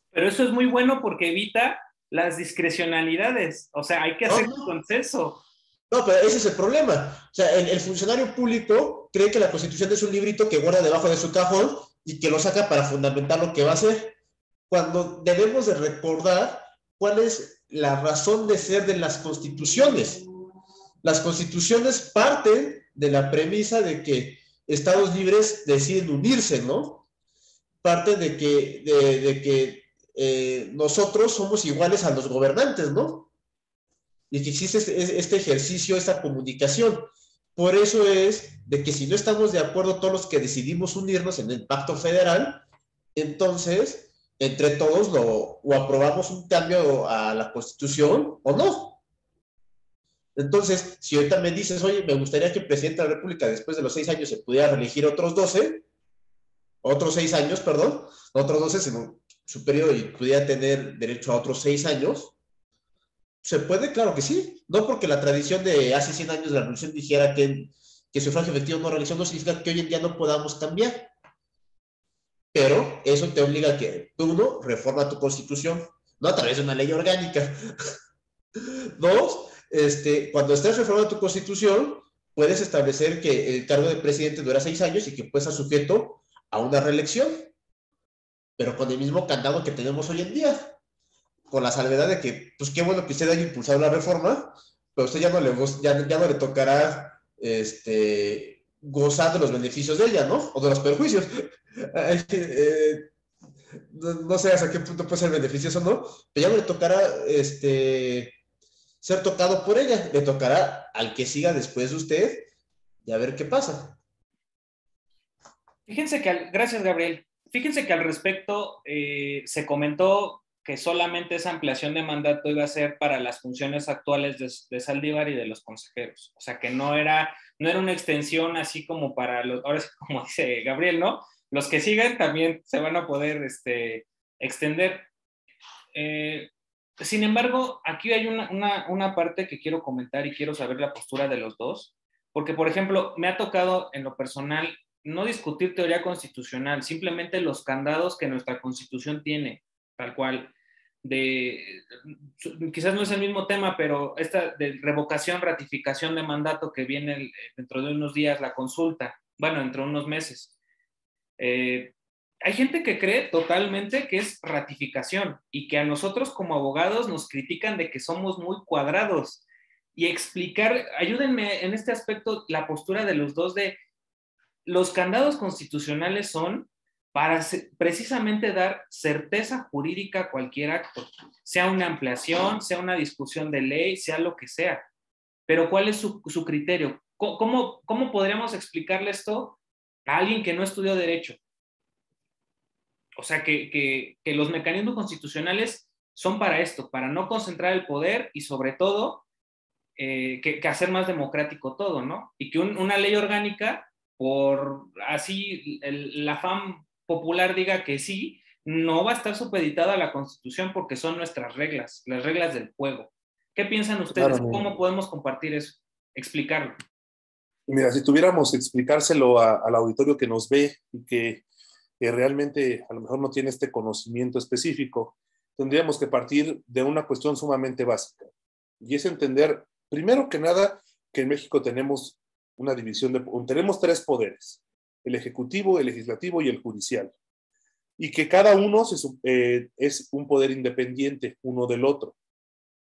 Pero eso es muy bueno porque evita las discrecionalidades. O sea, hay que hacer un consenso.
No, pero ese es el problema. O sea, el, funcionario público cree que la constitución es un librito que guarda debajo de su cajón y que lo saca para fundamentar lo que va a hacer. Cuando debemos de recordar cuál es la razón de ser de las constituciones. Las constituciones parten de la premisa de que estados libres deciden unirse, ¿no? Parte de que, de que eh, nosotros somos iguales a los gobernantes, ¿no? Y que existe este, este, ejercicio, esta comunicación. Por eso es de que si no estamos de acuerdo todos los que decidimos unirnos en el pacto federal, entonces entre todos lo, o aprobamos un cambio a la constitución o no. Entonces, si ahorita me dices, oye, me gustaría que el presidente de la República después de los seis años se pudiera reelegir otros 12, otros seis años, perdón, otros 12, sino su periodo y pudiera tener derecho a otros seis años, ¿se puede? Claro que sí. No porque la tradición de hace 100 años de la revolución dijera que, que sufragio efectivo no realizó, no significa que hoy en día no podamos cambiar. Pero eso te obliga a que, uno, reforma tu constitución, no a través de una ley orgánica. Dos, este, cuando estés reformando tu constitución, puedes establecer que el cargo de presidente dura seis años y que puedes estar sujeto a una reelección pero con el mismo candado que tenemos hoy en día. Con la salvedad de que, pues qué bueno que usted haya impulsado la reforma, pero usted ya no le, ya, ya no le tocará este, gozar de los beneficios de ella, ¿no? O de los perjuicios. Eh, no, sé hasta qué punto puede ser beneficioso no, pero ya no le tocará este, ser tocado por ella, le tocará al que siga después de usted y a ver qué pasa.
Fíjense que, gracias Gabriel, Fíjense que al respecto eh, se comentó que solamente esa ampliación de mandato iba a ser para las funciones actuales de, de, Saldívar y de los consejeros. O sea, que no era, no era una extensión así como para los, ahora como dice Gabriel, ¿no? Los que sigan también se van a poder este, extender. Eh, sin embargo, aquí hay una, una, una parte que quiero comentar y quiero saber la postura de los dos, porque, por ejemplo, me ha tocado en lo personal no discutir teoría constitucional, simplemente los candados que nuestra constitución tiene, tal cual. De, quizás no es el mismo tema, pero esta de revocación, ratificación de mandato que viene dentro de unos días, la consulta, bueno, dentro de unos meses. Eh, hay gente que cree totalmente que es ratificación y que a nosotros como abogados nos critican de que somos muy cuadrados y explicar, ayúdenme en este aspecto la postura de los dos de los candados constitucionales son para precisamente dar certeza jurídica a cualquier acto, sea una ampliación, sea una discusión de ley, sea lo que sea. Pero ¿cuál es su, criterio? ¿Cómo, ¿Cómo podríamos explicarle esto a alguien que no estudió derecho? O sea, que, que, que los mecanismos constitucionales son para esto, para no concentrar el poder y sobre todo eh, que, hacer más democrático todo, ¿no? Y que una ley orgánica, por así el, la FAM popular diga que sí, no va a estar supeditada a la Constitución porque son nuestras reglas, las reglas del juego. ¿Qué piensan ustedes? ¿Cómo podemos compartir eso? Explicarlo.
Mira, si tuviéramos explicárselo al auditorio que nos ve y que, realmente a lo mejor no tiene este conocimiento específico, tendríamos que partir de una cuestión sumamente básica. Y es entender, primero que nada, que en México tenemos una división de, tenemos tres poderes, el ejecutivo, el legislativo y el judicial. Y que cada uno eh, es un poder independiente uno del otro.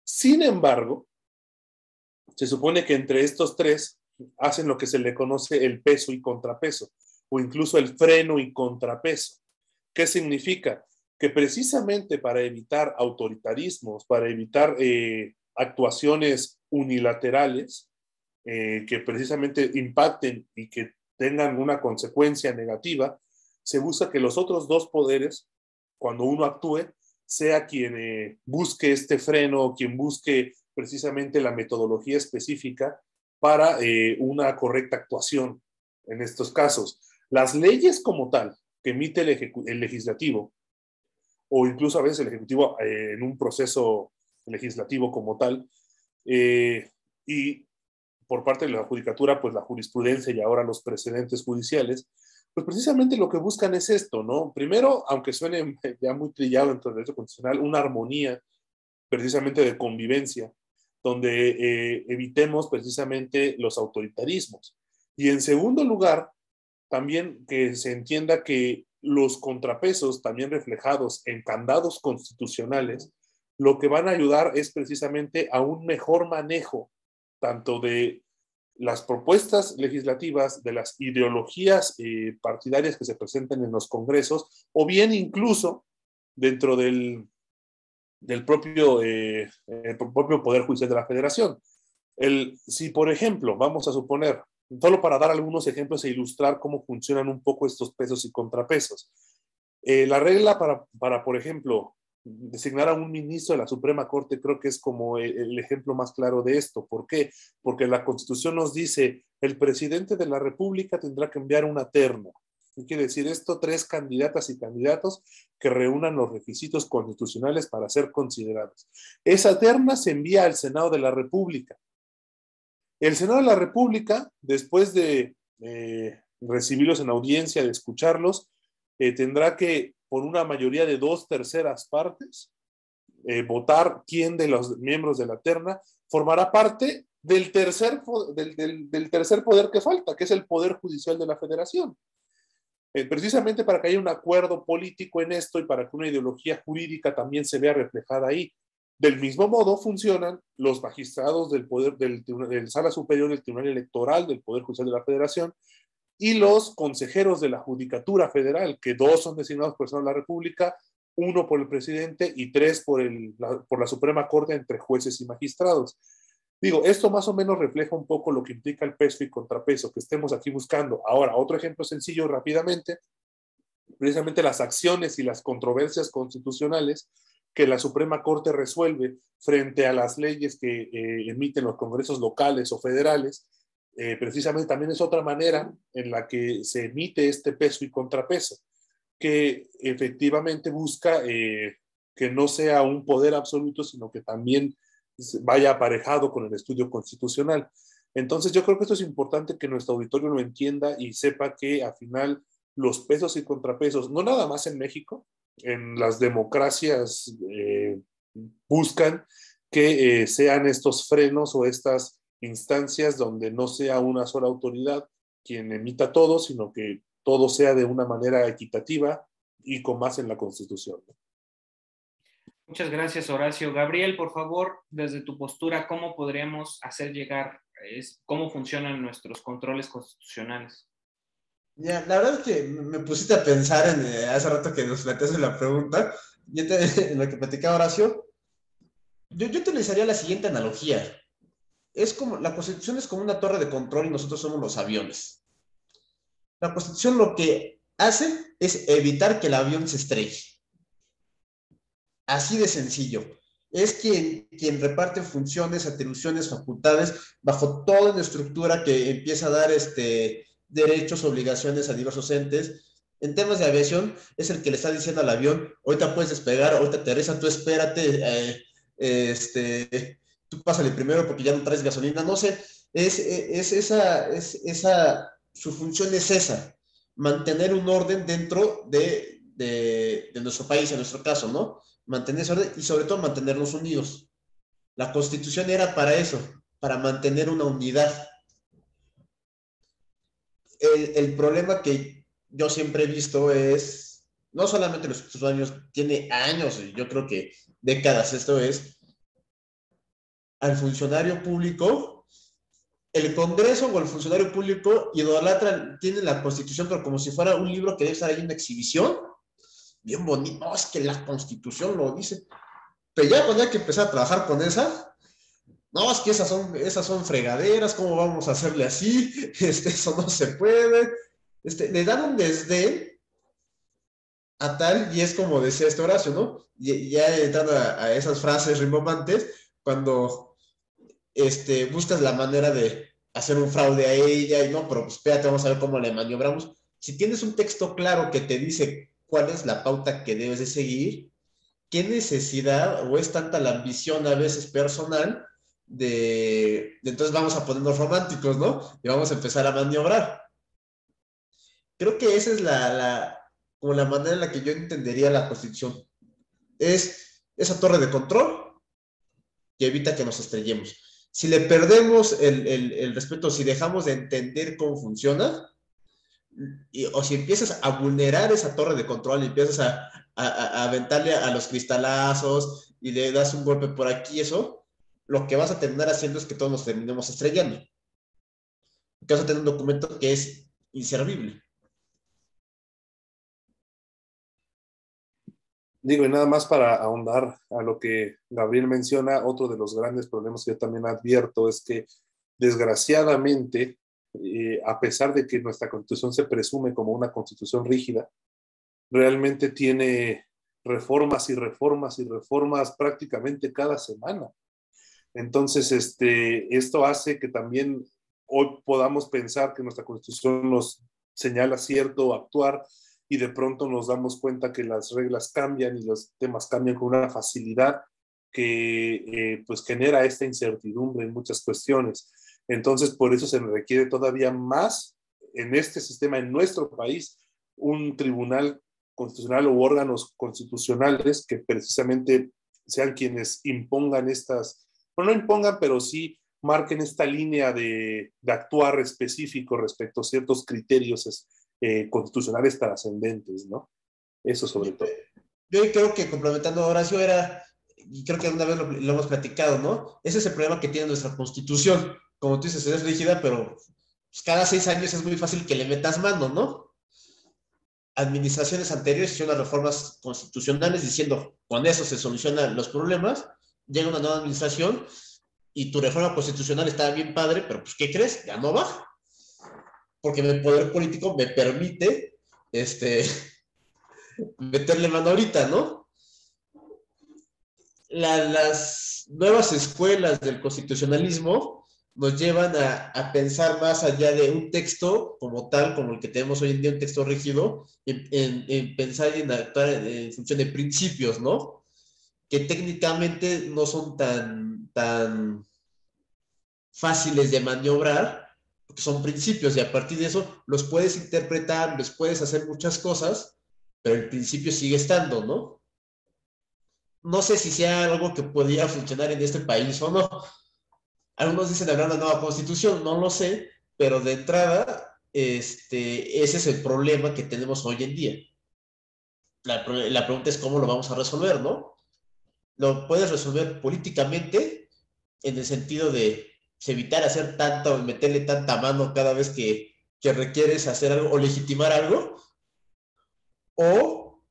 Sin embargo, se supone que entre estos tres hacen lo que se le conoce el peso y contrapeso, o incluso el freno y contrapeso. ¿Qué significa? Que precisamente para evitar autoritarismos, para evitar eh, actuaciones unilaterales eh, que precisamente impacten y que tengan una consecuencia negativa, se busca que los otros dos poderes, cuando uno actúe, sea quien eh, busque este freno, quien busque precisamente la metodología específica para eh, una correcta actuación en estos casos. Las leyes como tal que emite el, legislativo, o incluso a veces el ejecutivo eh, en un proceso legislativo como tal, eh, y por parte de la judicatura, pues la jurisprudencia y ahora los precedentes judiciales, pues precisamente lo que buscan es esto, ¿no? Primero, aunque suene ya muy trillado dentro del derecho constitucional, una armonía precisamente de convivencia donde eh, evitemos precisamente los autoritarismos. Y en segundo lugar, también que se entienda que los contrapesos, también reflejados en candados constitucionales, lo que van a ayudar es precisamente a un mejor manejo tanto de las propuestas legislativas, de las ideologías eh, partidarias que se presenten en los congresos, o bien incluso dentro del del propio, eh, propio Poder Judicial de la Federación. El, si, por ejemplo, vamos a suponer, solo para dar algunos ejemplos e ilustrar cómo funcionan un poco estos pesos y contrapesos, eh, la regla para, para, por ejemplo, designar a un ministro de la Suprema Corte creo que es como el, el ejemplo más claro de esto. ¿Por qué? Porque la Constitución nos dice, el presidente de la República tendrá que enviar una terna ¿Qué quiere decir esto? Tres candidatas y candidatos que reúnan los requisitos constitucionales para ser considerados. Esa terna se envía al Senado de la República. El Senado de la República, después de eh, recibirlos en audiencia, de escucharlos, eh, tendrá que, por una mayoría de dos terceras partes, eh, votar quién de los miembros de la terna formará parte del tercer, del tercer poder que falta, que es el Poder Judicial de la Federación. Eh, precisamente para que haya un acuerdo político en esto y para que una ideología jurídica también se vea reflejada ahí. Del mismo modo funcionan los magistrados del poder del, Sala Superior del Tribunal Electoral del Poder Judicial de la Federación y los consejeros de la Judicatura Federal, que dos son designados por el Senado de la República, uno por el presidente y tres por, el, por la Suprema Corte entre jueces y magistrados. Digo, esto más o menos refleja un poco lo que implica el peso y contrapeso que estemos aquí buscando. Ahora, otro ejemplo sencillo rápidamente, precisamente las acciones y las controversias constitucionales que la Suprema Corte resuelve frente a las leyes que eh, emiten los congresos locales o federales, eh, precisamente también es otra manera en la que se emite este peso y contrapeso, que efectivamente busca eh, que no sea un poder absoluto, sino que también vaya aparejado con el estudio constitucional. Entonces yo creo que esto es importante que nuestro auditorio lo entienda y sepa que al final los pesos y contrapesos, no nada más en México, en las democracias eh, buscan que eh, sean estos frenos o estas instancias donde no sea una sola autoridad quien emita todo, sino que todo sea de una manera equitativa y con más en la Constitución.
Muchas gracias, Horacio. Gabriel, por favor, desde tu postura, ¿cómo podríamos hacer llegar, es, cómo funcionan nuestros controles constitucionales?
La verdad es que me pusiste a pensar en eh, hace rato que nos planteaste la pregunta, yo en lo que platicaba Horacio, yo, yo utilizaría la siguiente analogía. Es como, la Constitución es como una torre de control y nosotros somos los aviones. La Constitución lo que hace es evitar que el avión se estrelle Así de sencillo. Es quien, quien reparte funciones, atribuciones, facultades, bajo toda una estructura que empieza a dar este, derechos, obligaciones a diversos entes. En temas de aviación, es el que le está diciendo al avión, ahorita puedes despegar, ahorita aterriza, tú espérate, eh, este, tú pásale primero porque ya no traes gasolina, no sé, es, es, esa, es esa, su función es esa, mantener un orden dentro de, de, de nuestro país, en nuestro caso, ¿no? Mantener ese orden y sobre todo mantenernos unidos. La constitución era para eso, para mantener una unidad el, problema que yo siempre he visto es, no solamente los últimos años, tiene años, yo creo que décadas esto es, al funcionario público, el Congreso o el funcionario público idolatran, tiene la Constitución, pero como si fuera un libro que debe estar ahí en una exhibición, bien bonito, no, es que la Constitución lo dice, pero ya cuando hay que empezar a trabajar con esa, no, es que esas son, esas son fregaderas, ¿cómo vamos a hacerle así? Este, eso no se puede. Este, le dan un desdén a tal, y es como decía este Horacio, ¿no? Y, ya entrando a, a, esas frases rimbombantes, cuando este, buscas la manera de hacer un fraude a ella, y no, pero pues, espérate, vamos a ver cómo le maniobramos. Si tienes un texto claro que te dice cuál es la pauta que debes de seguir, ¿qué necesidad o es tanta la ambición a veces personal? de, de, entonces vamos a ponernos románticos, ¿no? Y vamos a empezar a maniobrar. Creo que esa es la, la, como la manera en la que yo entendería la Constitución. Es esa torre de control que evita que nos estrellemos. Si le perdemos el, el, el respeto, si dejamos de entender cómo funciona, y, o si empiezas a vulnerar esa torre de control y empiezas a, a, a aventarle a los cristalazos y le das un golpe por aquí, eso, lo que vas a terminar haciendo es que todos nos terminemos estrellando. Porque vas a tener un documento que es inservible.
Digo, y nada más para ahondar a lo que Gabriel menciona, otro de los grandes problemas que yo también advierto es que desgraciadamente, eh, a pesar de que nuestra constitución se presume como una constitución rígida, realmente tiene reformas y reformas y reformas prácticamente cada semana. Entonces, este, esto hace que también hoy podamos pensar que nuestra constitución nos señala cierto actuar y de pronto nos damos cuenta que las reglas cambian y los temas cambian con una facilidad que eh, pues genera esta incertidumbre en muchas cuestiones. Entonces, por eso se requiere todavía más en este sistema, en nuestro país, un tribunal constitucional o órganos constitucionales que precisamente sean quienes impongan estas no impongan, pero sí marquen esta línea de, de actuar específico respecto a ciertos criterios eh, constitucionales trascendentes, ¿no? Eso sobre todo.
Yo creo que complementando a Horacio era, y creo que una vez lo, lo, hemos platicado, ¿no? Ese es el problema que tiene nuestra constitución. Como tú dices, es rígida, pero pues, cada seis años es muy fácil que le metas mano, ¿no? Administraciones anteriores hicieron las reformas constitucionales diciendo, con eso se solucionan los problemas, llega una nueva administración y tu reforma constitucional estaba bien padre, pero pues, ¿qué crees? Ya no va. Porque el poder político me permite este, meterle mano ahorita, ¿no? La, las nuevas escuelas del constitucionalismo nos llevan a, pensar más allá de un texto como tal, como el que tenemos hoy en día, un texto rígido, en, en, en pensar y en actuar en, función de principios, ¿no? que técnicamente no son tan, tan fáciles de maniobrar, porque son principios y a partir de eso los puedes interpretar, les puedes hacer muchas cosas, pero el principio sigue estando, ¿no? No sé si sea algo que podría funcionar en este país o no. Algunos dicen habrá una nueva constitución, no lo sé, pero de entrada, este, ese es el problema que tenemos hoy en día. La, pregunta es cómo lo vamos a resolver, ¿no? lo puedes resolver políticamente en el sentido de evitar hacer tanta o meterle tanta mano cada vez que, que requieres hacer algo o legitimar algo, o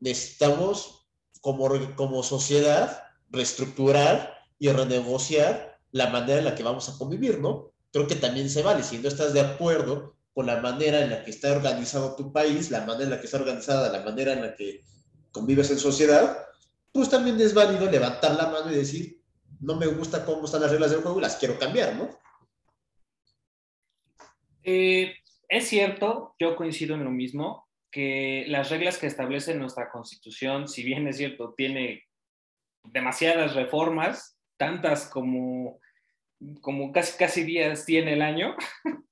necesitamos como, como sociedad reestructurar y renegociar la manera en la que vamos a convivir, ¿no? Creo que también se vale, si no estás de acuerdo con la manera en la que está organizado tu país, la manera en la que está organizada, la manera en la que convives en sociedad, pues también es válido levantar la mano y decir, no me gusta cómo están las reglas del juego y las quiero cambiar, ¿no?
Eh, es cierto, yo coincido en lo mismo, que las reglas que establece nuestra constitución, si bien es cierto, tiene demasiadas reformas, tantas como, como casi, casi días tiene el año,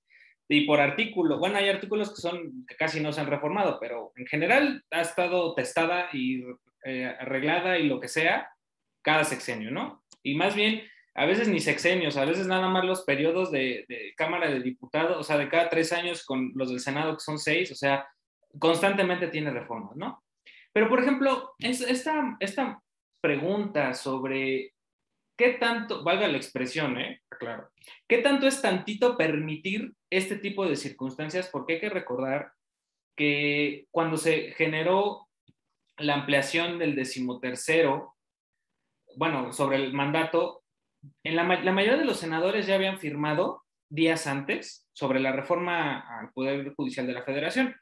y por artículo, bueno, hay artículos que son que casi no se han reformado, pero en general ha estado testada y eh, arreglada y lo que sea cada sexenio, ¿no? Y más bien, a veces ni sexenios, a veces nada más los periodos de, Cámara de Diputados, o sea, de cada tres años con los del Senado, que son seis, o sea, constantemente tiene reformas, ¿no? Pero, por ejemplo, esta, esta pregunta sobre qué tanto, valga la expresión, ¿eh? Claro, qué tanto es tantito permitir este tipo de circunstancias, porque hay que recordar que cuando se generó la ampliación del decimotercero, bueno, sobre el mandato, en la, mayoría de los senadores ya habían firmado días antes sobre la reforma al Poder Judicial de la Federación.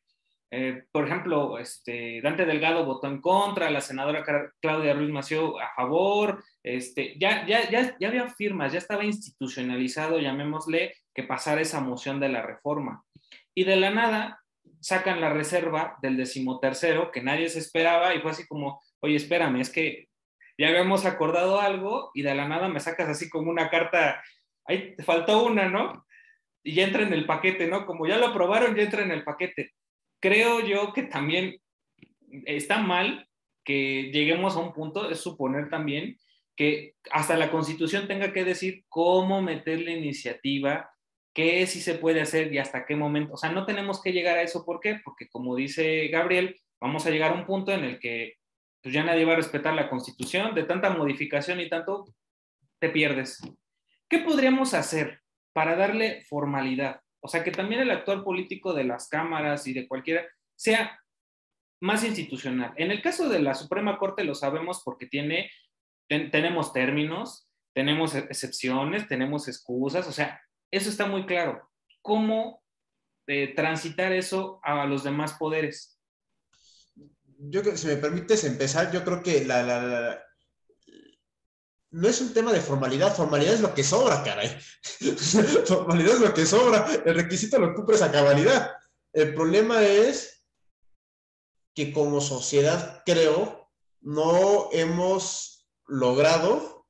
Eh, por ejemplo, este, Dante Delgado votó en contra, la senadora Claudia Ruiz Mació a favor, este, ya, ya, ya, ya había firmas, ya estaba institucionalizado, llamémosle, que pasara esa moción de la reforma. Y de la nada sacan la reserva del decimotercero, que nadie se esperaba, y fue así como, oye, espérame, es que ya habíamos acordado algo y de la nada me sacas así como una carta, ahí te faltó una, ¿no? Y entra en el paquete, ¿no? Como ya lo aprobaron, ya entra en el paquete. Creo yo que también está mal que lleguemos a un punto, es suponer también que hasta la constitución tenga que decir cómo meter la iniciativa, qué sí se puede hacer y hasta qué momento. O sea, no tenemos que llegar a eso. ¿Por qué? Porque como dice Gabriel, vamos a llegar a un punto en el que pues ya nadie va a respetar la constitución, de tanta modificación y tanto, te pierdes. ¿Qué podríamos hacer para darle formalidad? O sea, que también el actor político de las cámaras y de cualquiera sea más institucional. En el caso de la Suprema Corte lo sabemos porque tiene, tenemos términos, tenemos excepciones, tenemos excusas, o sea, eso está muy claro. ¿Cómo eh, transitar eso a los demás poderes?
yo si me permites empezar, yo creo que la, no es un tema de formalidad, formalidad es lo que sobra, caray. formalidad es lo que sobra, el requisito lo cumple esa cabalidad. El problema es que como sociedad, creo, no hemos logrado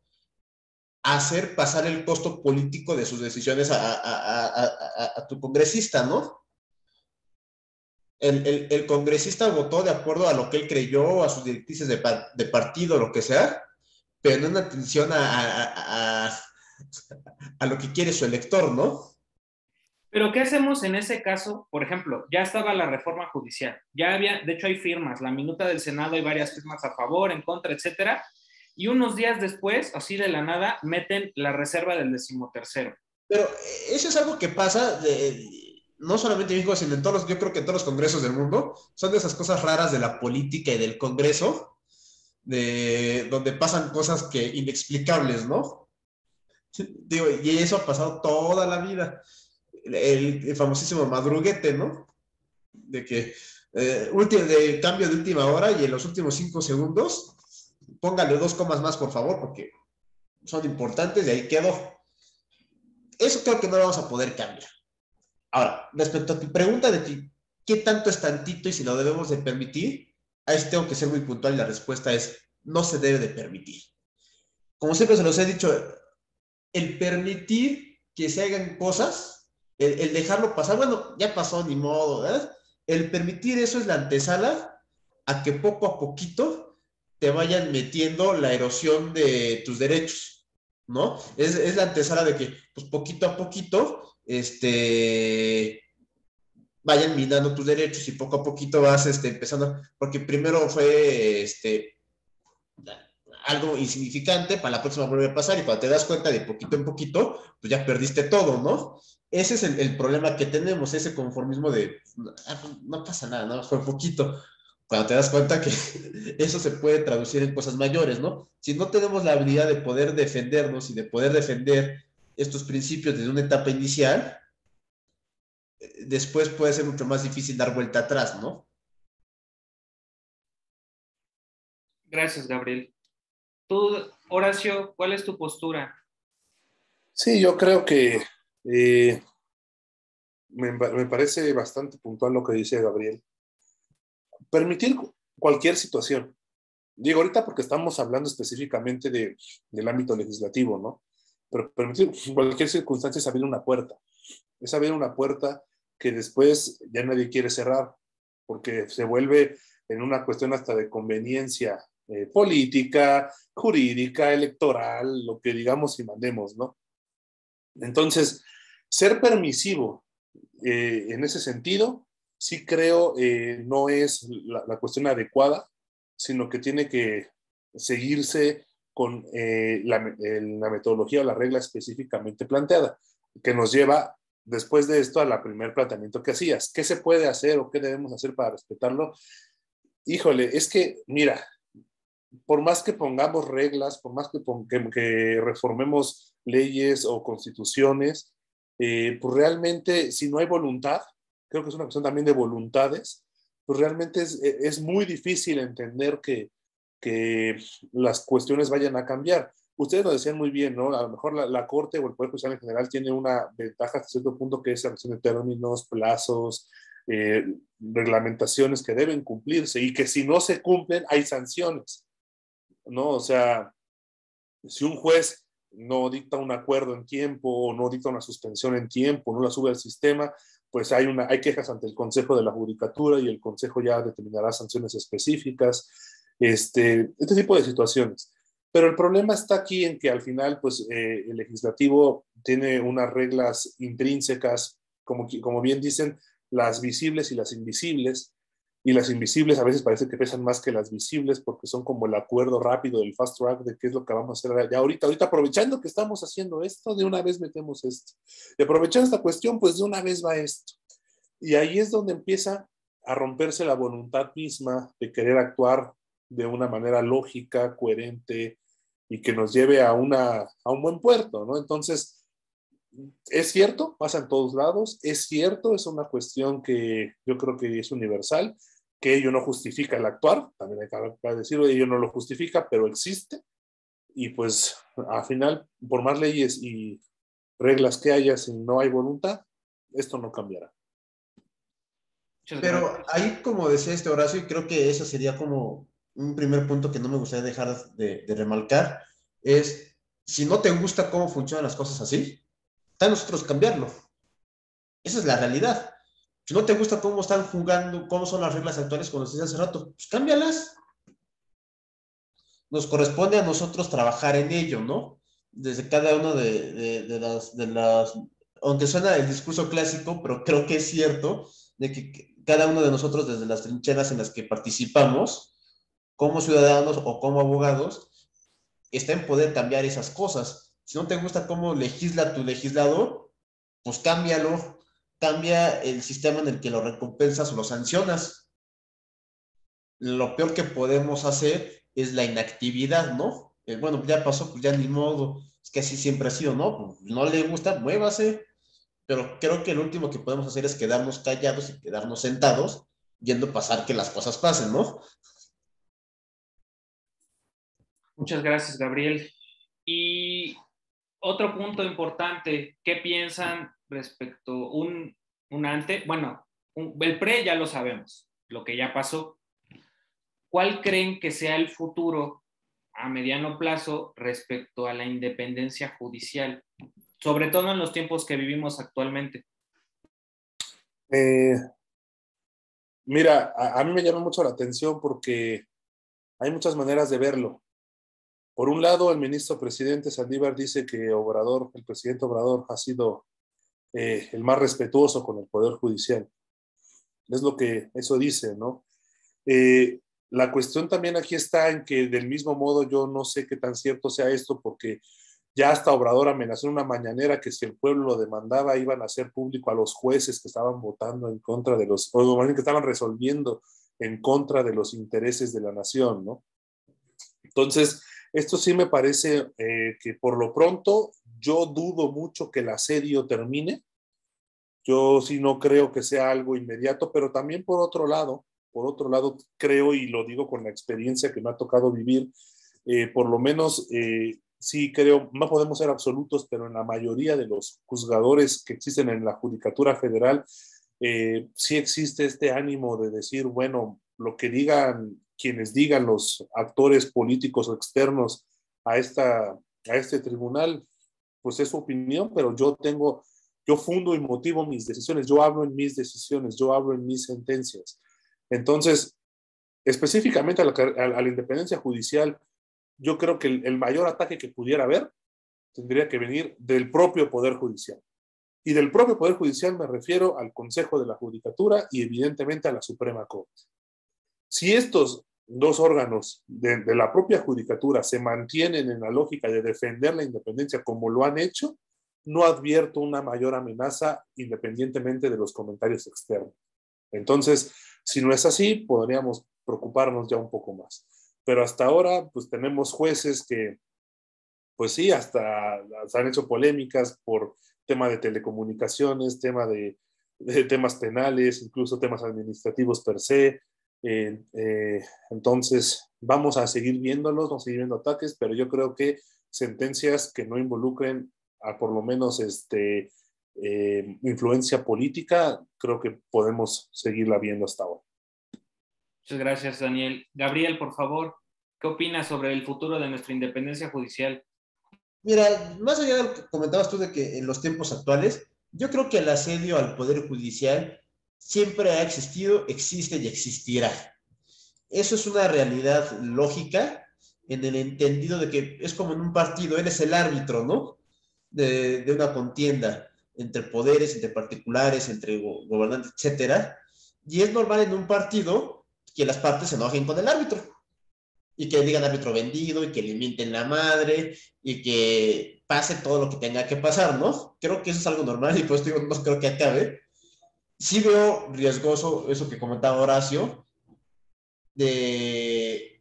hacer pasar el costo político de sus decisiones a tu congresista, ¿no? el, congresista votó de acuerdo a lo que él creyó, a sus directrices de, partido, lo que sea, pero no en atención a, a, lo que quiere su elector, ¿no?
Pero ¿qué hacemos en ese caso? Por ejemplo, ya estaba la reforma judicial, ya había, de hecho hay firmas, la minuta del Senado hay varias firmas a favor, en contra, etcétera, y unos días después, así de la nada, meten la reserva del decimotercero.
Pero eso es algo que pasa de, no solamente en México, sino en todos los, yo creo que en todos los congresos del mundo, son de esas cosas raras de la política y del congreso, de donde pasan cosas que inexplicables, ¿no? Digo, y eso ha pasado toda la vida. El, famosísimo madruguete, ¿no? De que eh, de cambio de última hora y en los últimos cinco segundos, póngale dos comas más, por favor, porque son importantes y ahí quedó. Eso creo que no lo vamos a poder cambiar. Ahora, respecto a tu pregunta de qué tanto es tantito y si lo debemos de permitir, a eso tengo que ser muy puntual y la respuesta es no se debe de permitir. Como siempre se los he dicho, el permitir que se hagan cosas, el, dejarlo pasar, bueno, ya pasó, ni modo, ¿verdad? El permitir eso es la antesala a que poco a poquito te vayan metiendo la erosión de tus derechos, ¿no? Es, es la antesala de que, pues poquito a poquito, este, vayan minando tus derechos y poco a poquito vas este, empezando, porque primero fue este, algo insignificante, para la próxima vuelve a pasar y cuando te das cuenta de poquito en poquito, pues ya perdiste todo, ¿no? Ese es el, problema que tenemos, ese conformismo de, ah, pues, no pasa nada, no fue poquito. Cuando te das cuenta que eso se puede traducir en cosas mayores, ¿no? Si no tenemos la habilidad de poder defendernos y de poder defender estos principios desde una etapa inicial, después puede ser mucho más difícil dar vuelta atrás, ¿no?
Gracias, Gabriel. Tú, Horacio, ¿cuál es tu postura?
Sí, yo creo que eh, me, me, parece bastante puntual lo que dice Gabriel. Permitir cualquier situación. Digo ahorita porque estamos hablando específicamente de, del ámbito legislativo, ¿no? Pero permitir cualquier circunstancia es abrir una puerta. Es abrir una puerta que después ya nadie quiere cerrar, porque se vuelve en una cuestión hasta de conveniencia eh, política, jurídica, electoral, lo que digamos y mandemos, ¿no? Entonces, ser permisivo eh, en ese sentido, sí creo eh, no es la, cuestión adecuada, sino que tiene que seguirse con eh, la, la, metodología o la regla específicamente planteada, que nos lleva después de esto a la primer planteamiento que hacías. ¿Qué se puede hacer o qué debemos hacer para respetarlo? Híjole, es que, mira, por más que pongamos reglas, por más que, que, que reformemos leyes o constituciones, eh, pues realmente si no hay voluntad, creo que es una cuestión también de voluntades, pues realmente es, es muy difícil entender que, que, las cuestiones vayan a cambiar. Ustedes lo decían muy bien, ¿no? A lo mejor la, Corte o el Poder Judicial en general tiene una ventaja hasta cierto punto que es la cuestión de términos, plazos, eh, reglamentaciones que deben cumplirse y que si no se cumplen hay sanciones, ¿no? O sea, si un juez no dicta un acuerdo en tiempo o no dicta una suspensión en tiempo, no la sube al sistema, pues hay, una, hay quejas ante el Consejo de la Judicatura y el Consejo ya determinará sanciones específicas, este, este tipo de situaciones. Pero el problema está aquí en que al final, pues eh, el legislativo tiene unas reglas intrínsecas, como, como bien dicen, las visibles y las invisibles, y las invisibles a veces parece que pesan más que las visibles porque son como el acuerdo rápido del fast track de qué es lo que vamos a hacer ya ahorita, ahorita aprovechando que estamos haciendo esto, de una vez metemos esto. Y aprovechando esta cuestión, pues de una vez va esto. Y ahí es donde empieza a romperse la voluntad misma de querer actuar de una manera lógica, coherente y que nos lleve a, una, a un buen puerto, ¿no? Entonces, es cierto, pasa en todos lados, es cierto, es una cuestión que yo creo que es universal, que ello no justifica el actuar, también hay que decirlo, ello no lo justifica, pero existe. Y pues al final, por más leyes y reglas que haya, si no hay voluntad, esto no cambiará.
Pero ahí, como decía este Horacio, y creo que eso sería como un primer punto que no me gustaría dejar de, de remarcar, es si no te gusta cómo funcionan las cosas así, está en nosotros cambiarlo. Esa es la realidad. Si no te gusta cómo están jugando, cómo son las reglas actuales, como decías hace rato, pues cámbialas. Nos corresponde a nosotros trabajar en ello, ¿no? Desde cada uno de, de, de, las, de las, aunque suena el discurso clásico, pero creo que es cierto, de que cada uno de nosotros, desde las trincheras en las que participamos, como ciudadanos o como abogados, está en poder cambiar esas cosas. Si no te gusta cómo legisla tu legislador, pues cámbialo, cambia el sistema en el que lo recompensas o lo sancionas. Lo peor que podemos hacer es la inactividad, ¿no? Eh, bueno, ya pasó, pues ya ni modo, es que así siempre ha sido, ¿no? Pues no le gusta, muévase. Pero creo que lo último que podemos hacer es quedarnos callados y quedarnos sentados, yendo a pasar que las cosas pasen, ¿no?
Muchas gracias, Gabriel. Y otro punto importante, ¿qué piensan respecto un, un ante, bueno, un, el pre ya lo sabemos, lo que ya pasó. ¿Cuál creen que sea el futuro a mediano plazo respecto a la independencia judicial, sobre todo en los tiempos que vivimos actualmente?
Eh, mira, a, a, mí me llama mucho la atención porque hay muchas maneras de verlo. Por un lado, el ministro presidente Saldívar dice que Obrador, el presidente Obrador, ha sido eh, el más respetuoso con el Poder Judicial. Es lo que eso dice, ¿no? Eh, la cuestión también aquí está en que del mismo modo yo no sé qué tan cierto sea esto porque ya hasta Obrador amenazó en una mañanera que si el pueblo lo demandaba iban a hacer público a los jueces que estaban votando en contra de los, o que estaban resolviendo en contra de los intereses de la nación, ¿no? Entonces, esto sí me parece eh, que por lo pronto yo dudo mucho que el asedio termine. Yo sí no creo que sea algo inmediato, pero también por otro lado, por otro lado, creo y lo digo con la experiencia que me ha tocado vivir, eh, por lo menos eh, sí creo, no podemos ser absolutos, pero en la mayoría de los juzgadores que existen en la Judicatura Federal, eh, sí existe este ánimo de decir, bueno, lo que digan quienes digan los actores políticos o externos a, esta, a este tribunal, pues es su opinión, pero yo tengo, yo fundo y motivo mis decisiones, yo hablo en mis decisiones, yo hablo en mis sentencias. Entonces, específicamente a la, a la independencia judicial, yo creo que el, el, mayor ataque que pudiera haber tendría que venir del propio Poder Judicial. Y del propio Poder Judicial me refiero al Consejo de la Judicatura y evidentemente a la Suprema Corte. Si estos dos órganos de, la propia Judicatura se mantienen en la lógica de defender la independencia como lo han hecho, no advierto una mayor amenaza independientemente de los comentarios externos. Entonces, si no es así, podríamos preocuparnos ya un poco más pero hasta ahora pues tenemos jueces que pues sí, hasta se han hecho polémicas por tema de telecomunicaciones, tema de, de temas penales, incluso temas administrativos per se. Eh, eh, entonces, vamos a seguir viéndolos, vamos a seguir viendo ataques, pero yo creo que sentencias que no involucren a por lo menos este, eh, influencia política, creo que podemos seguirla viendo hasta ahora.
Muchas gracias, Daniel. Gabriel, por favor, ¿qué opinas sobre el futuro de nuestra independencia judicial?
Mira, más allá de lo que comentabas tú de que en los tiempos actuales, yo creo que el asedio al Poder Judicial siempre ha existido, existe y existirá. Eso es una realidad lógica en el entendido de que es como en un partido, eres el árbitro, ¿no? De, una contienda entre poderes, entre particulares, entre gobernantes, etcétera. Y es normal en un partido que las partes se enojen con el árbitro y que digan árbitro vendido y que le mienten la madre y que pase todo lo que tenga que pasar, ¿no? Creo que eso es algo normal y pues digo, no creo que acabe. Sí veo riesgoso eso que comentaba Horacio, de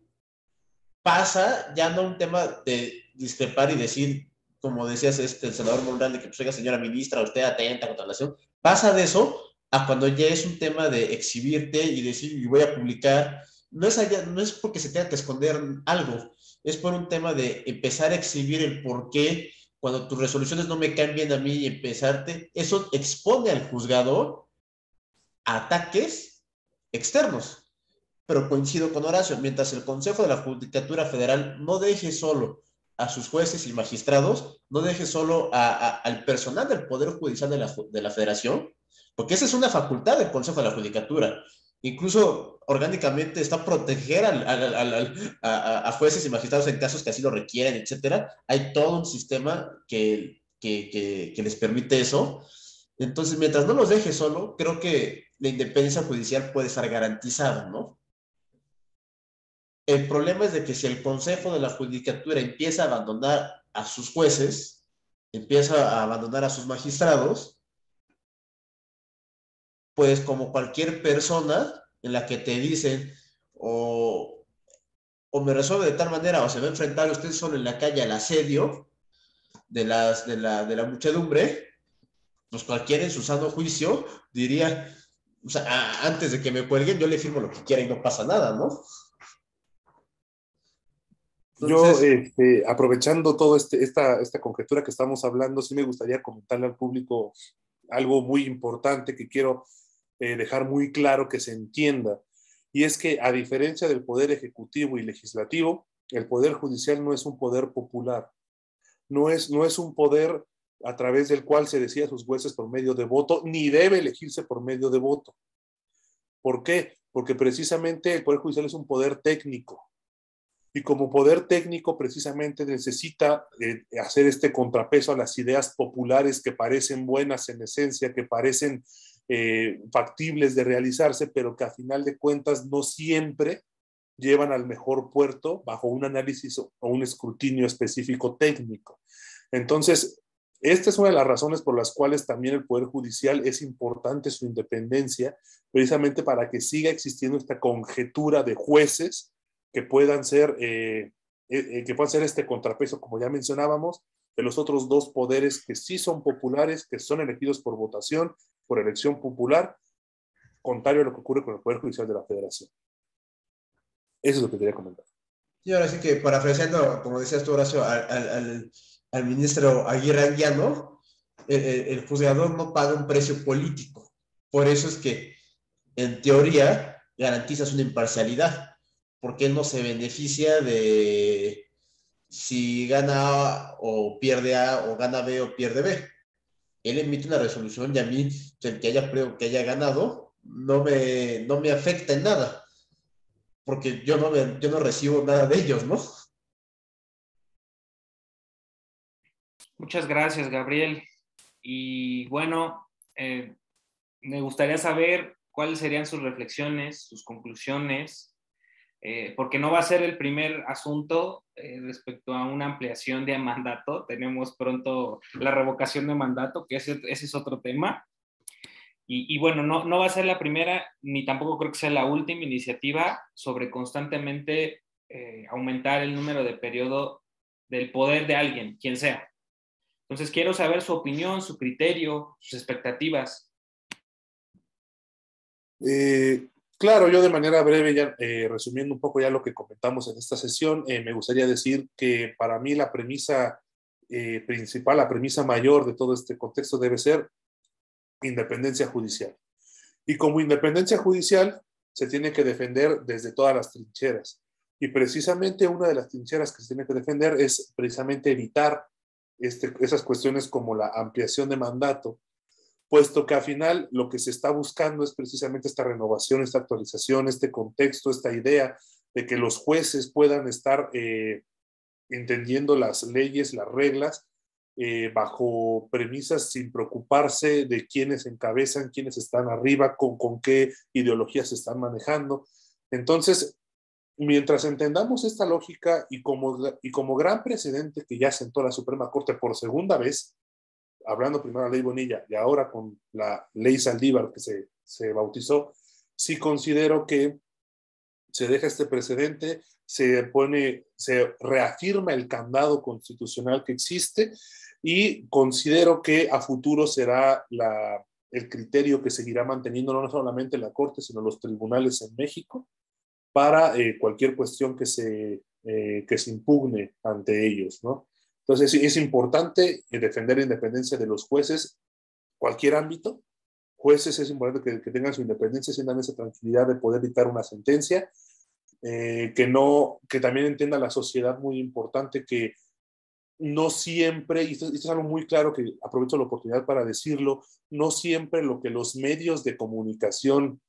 pasa ya no un tema de discrepar y decir, como decías este, el senador Monreal, de que pues, oiga señora ministra, usted atenta contra la nación, pasa de eso a cuando ya es un tema de exhibirte y decir, y voy a publicar, no es, allá, no es porque se tenga que esconder algo, es por un tema de empezar a exhibir el por qué, cuando tus resoluciones no me cambien a mí y empezarte, eso expone al juzgador ataques externos. Pero coincido con Horacio, mientras el Consejo de la Judicatura Federal no deje solo a sus jueces y magistrados, no deje solo a, a, al personal del Poder Judicial de la, de Federación, porque esa es una facultad del Consejo de la Judicatura. Incluso orgánicamente está proteger a, jueces y magistrados en casos que así lo requieren, etcétera. Hay todo un sistema que les permite eso. Entonces, mientras no los deje solo, creo que la independencia judicial puede estar garantizada, ¿no? El problema es de que si el Consejo de la Judicatura empieza a abandonar a sus jueces, empieza a abandonar a sus magistrados, pues como cualquier persona en la que te dicen o, me resuelve de tal manera o se va a enfrentar usted solo en la calle al asedio de, las, de, la, de la muchedumbre, pues cualquiera en su sano juicio diría, o sea, antes de que me cuelguen, yo le firmo lo que quiera y no pasa nada, ¿no?
Entonces, yo, este, aprovechando toda este, esta, esta conjetura que estamos hablando, sí me gustaría comentarle al público algo muy importante que quiero eh, dejar muy claro que se entienda. Y es que a diferencia del poder ejecutivo y legislativo, el poder judicial no es un poder popular, no es, no es un poder a través del cual se decía sus jueces por medio de voto, ni debe elegirse por medio de voto. ¿Por qué? Porque precisamente el poder judicial es un poder técnico. Y como poder técnico precisamente necesita eh, hacer este contrapeso a las ideas populares que parecen buenas en esencia, que parecen eh, factibles de realizarse, pero que a final de cuentas no siempre llevan al mejor puerto bajo un análisis o un escrutinio específico técnico. Entonces, esta es una de las razones por las cuales también el Poder Judicial es importante su independencia, precisamente para que siga existiendo esta conjetura de jueces que puedan ser, eh, eh, que puedan ser este contrapeso, como ya mencionábamos, de los otros dos poderes que sí son populares, que son elegidos por votación por elección popular, contrario a lo que ocurre con el Poder Judicial de la Federación. Eso es lo que quería comentar.
Y ahora sí que parafraseando, como decías tú, Horacio, al ministro Aguirre Anguiano, el, el, juzgador no paga un precio político. Por eso es que, en teoría, garantizas una imparcialidad, porque no se beneficia de si gana A o pierde A o gana B o pierde B. Él emite una resolución y a mí, el que haya, que haya ganado, no me, no me afecta en nada porque yo no, yo no recibo nada de ellos, ¿no?
Muchas gracias, Gabriel. Y bueno, eh, me gustaría saber cuáles serían sus reflexiones, sus conclusiones, eh, porque no va a ser el primer asunto eh, respecto a una ampliación de mandato. Tenemos pronto la revocación de mandato, que ese, ese es otro tema. Y, bueno, no, no va a ser la primera, ni tampoco creo que sea la última iniciativa sobre constantemente eh, aumentar el número de periodo del poder de alguien, quien sea. Entonces, quiero saber su opinión, su criterio, sus expectativas.
Eh, claro, yo de manera breve, ya eh, resumiendo un poco ya lo que comentamos en esta sesión, me gustaría decir que para mí la premisa principal, la premisa mayor de todo este contexto debe ser independencia judicial. Y como independencia judicial se tiene que defender desde todas las trincheras. Y precisamente una de las trincheras que se tiene que defender es precisamente evitar este, esas cuestiones como la ampliación de mandato, puesto que al final lo que se está buscando es precisamente esta renovación, esta actualización, este contexto, esta idea de que los jueces puedan estar eh, entendiendo las leyes, las reglas, eh, bajo premisas sin preocuparse de quiénes encabezan, quiénes están arriba, con, con qué ideologías se están manejando. Entonces, mientras entendamos esta lógica y como, y como gran precedente que ya sentó la Suprema Corte por segunda vez, hablando primero de la ley Bonilla y ahora con la ley Saldívar que se, se bautizó, sí considero que se deja este precedente, se pone, se reafirma el candado constitucional que existe y considero que a futuro será la, el criterio que seguirá manteniendo no solamente la Corte, sino los tribunales en México para eh, cualquier cuestión que se, eh, que se impugne ante ellos, ¿no? Entonces es importante defender la independencia de los jueces, cualquier ámbito. Jueces es importante que, que tengan su independencia, tengan esa tranquilidad de poder dictar una sentencia, eh, que no, que también entienda la sociedad muy importante que no siempre, y esto, es algo muy claro que aprovecho la oportunidad para decirlo, no siempre lo que los medios de comunicación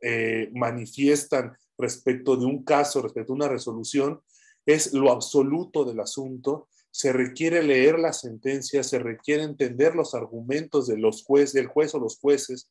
eh, manifiestan respecto de un caso, respecto a una resolución, es lo absoluto del asunto. Se requiere leer la sentencia, se requiere entender los argumentos de los jueces, del juez o los jueces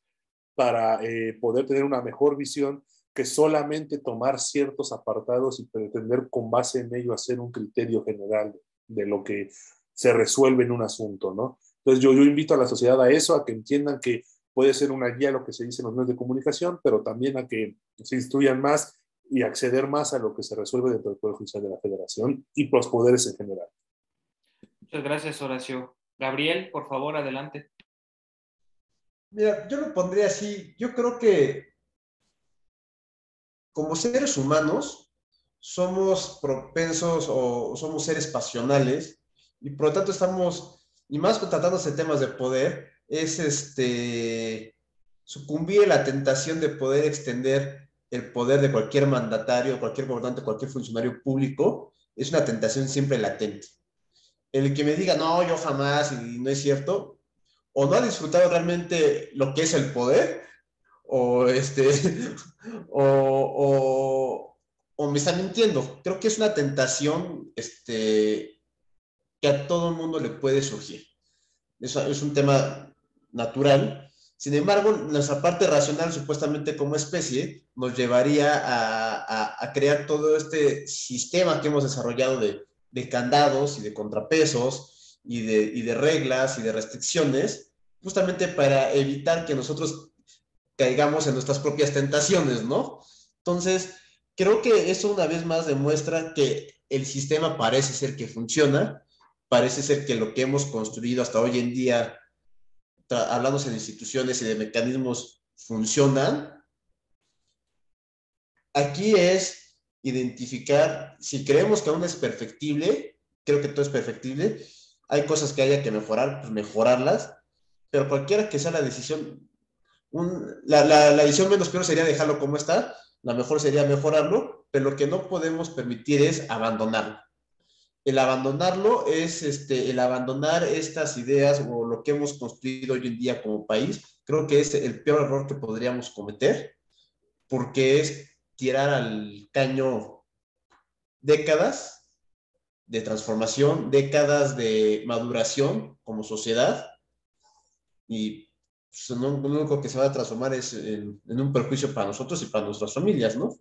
para eh, poder tener una mejor visión que solamente tomar ciertos apartados y pretender con base en ello hacer un criterio general de lo que se resuelve en un asunto, ¿no? Entonces yo, yo invito a la sociedad a eso, a que entiendan que puede ser una guía lo que se dice en los medios de comunicación, pero también a que se instruyan más y acceder más a lo que se resuelve dentro del Poder Judicial de la Federación y los poderes en general.
Muchas gracias, Horacio. Gabriel, por favor, adelante.
Mira, yo lo pondría así. Yo creo que como seres humanos, somos propensos o somos seres pasionales y por lo tanto estamos, y más tratándose de temas de poder, es este, sucumbir a la tentación de poder extender el poder de cualquier mandatario, cualquier gobernante, cualquier funcionario público, es una tentación siempre latente. El que me diga, no, yo jamás, y no es cierto, o no ha disfrutado realmente lo que es el poder, o, este, o o me están mintiendo. Creo que es una tentación este, que a todo el mundo le puede surgir. Eso es un tema natural. Sin embargo, nuestra parte racional, supuestamente como especie, nos llevaría a, crear todo este sistema que hemos desarrollado de, candados y de contrapesos y de, y de reglas y de restricciones, justamente para evitar que nosotros caigamos en nuestras propias tentaciones, ¿no? Entonces, creo que eso una vez más demuestra que el sistema parece ser que funciona, parece ser que lo que hemos construido hasta hoy en día, hablando de instituciones y de mecanismos, funcionan. Aquí es identificar, si creemos que aún es perfectible, creo que todo es perfectible, hay cosas que haya que mejorar, pues mejorarlas, pero cualquiera que sea la decisión, la, la, la decisión menos peor sería dejarlo como está, la mejor sería mejorarlo, pero lo que no podemos permitir es abandonarlo. El abandonarlo es este, el abandonar estas ideas o lo que hemos construido hoy en día como país, creo que es el peor error que podríamos cometer, porque es tirar al caño décadas de transformación, décadas de maduración como sociedad, y pues, lo único que se va a transformar es en, un perjuicio para nosotros y para nuestras familias, ¿no?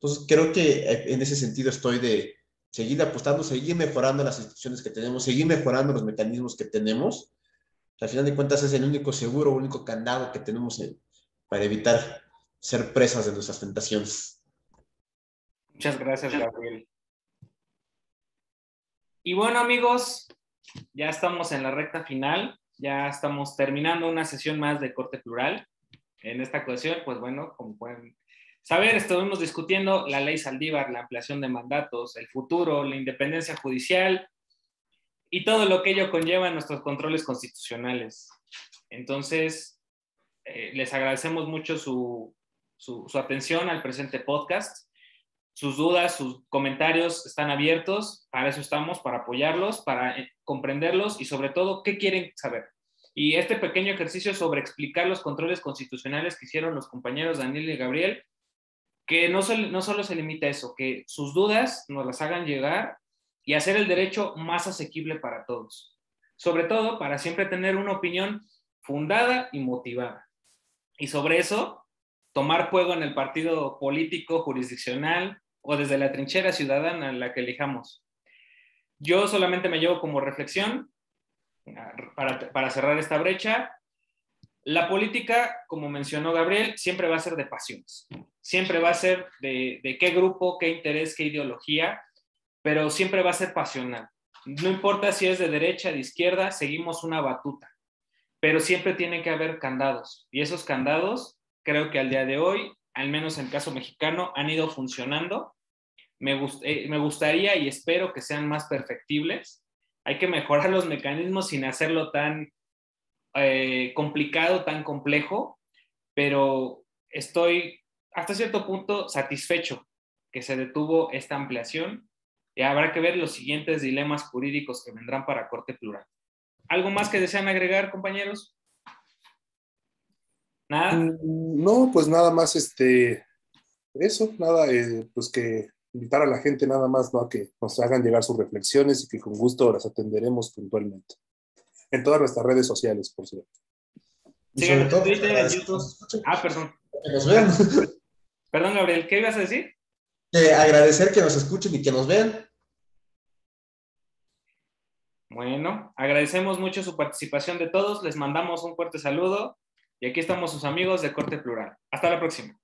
Entonces, creo que eh, en ese sentido estoy de seguir apostando, seguir mejorando las instituciones que tenemos, seguir mejorando los mecanismos que tenemos. Al final de cuentas es el único seguro, único candado que tenemos para evitar ser presas de nuestras tentaciones.
Muchas gracias, Gabriel. Y bueno, amigos, ya estamos en la recta final ya estamos terminando una sesión más de corte plural. En esta ocasión, pues bueno, como pueden saber, estuvimos discutiendo la ley Saldívar, la ampliación de mandatos, el futuro, la independencia judicial y todo lo que ello conlleva en nuestros controles constitucionales. Entonces, eh, les agradecemos mucho su, su, atención al presente podcast sus dudas, sus comentarios están abiertos, para eso estamos, para apoyarlos, para eh, comprenderlos y sobre todo, ¿qué quieren saber? Y este pequeño ejercicio sobre explicar los controles constitucionales que hicieron los compañeros Daniel y Gabriel, que no, no solo se limita a eso, que sus dudas nos las hagan llegar y hacer el derecho más asequible para todos. Sobre todo para siempre tener una opinión fundada y motivada. Y sobre eso, tomar juego en el partido político, jurisdiccional o desde la trinchera ciudadana en la que elijamos. Yo solamente me llevo como reflexión ah, para, cerrar esta brecha. La política, como mencionó Gabriel, siempre va a ser de pasiones. Siempre va a ser de, qué grupo, qué interés, qué ideología, pero siempre va a ser pasional. No importa si es de derecha, de izquierda, seguimos una batuta, pero siempre tiene que haber candados. Y esos candados creo que al día de hoy, al menos en el caso mexicano, han ido funcionando. Me, eh, me gustaría y espero que sean más perfectibles. Hay que mejorar los mecanismos sin hacerlo tan eh, complicado, tan complejo, pero estoy hasta cierto punto satisfecho que se detuvo esta ampliación y habrá que ver los siguientes dilemas jurídicos que vendrán para Corte Plural. ¿Algo más que desean agregar, compañeros?
¿Nada? Mm, no, pues nada más, este, eso, nada, eh, pues que invitar a la gente nada más, ¿no? A que nos hagan llegar sus reflexiones y que con gusto las atenderemos puntualmente. En todas nuestras redes sociales, por cierto.
Sí, en Twitter, en YouTube. Ah, perdón.
Que nos vean.
Perdón, Gabriel, ¿qué ibas a decir?
agradecer que nos escuchen y que nos vean.
Bueno, agradecemos mucho su participación de todos. Les mandamos un fuerte saludo y aquí estamos sus amigos de Corte Plural. Hasta la próxima.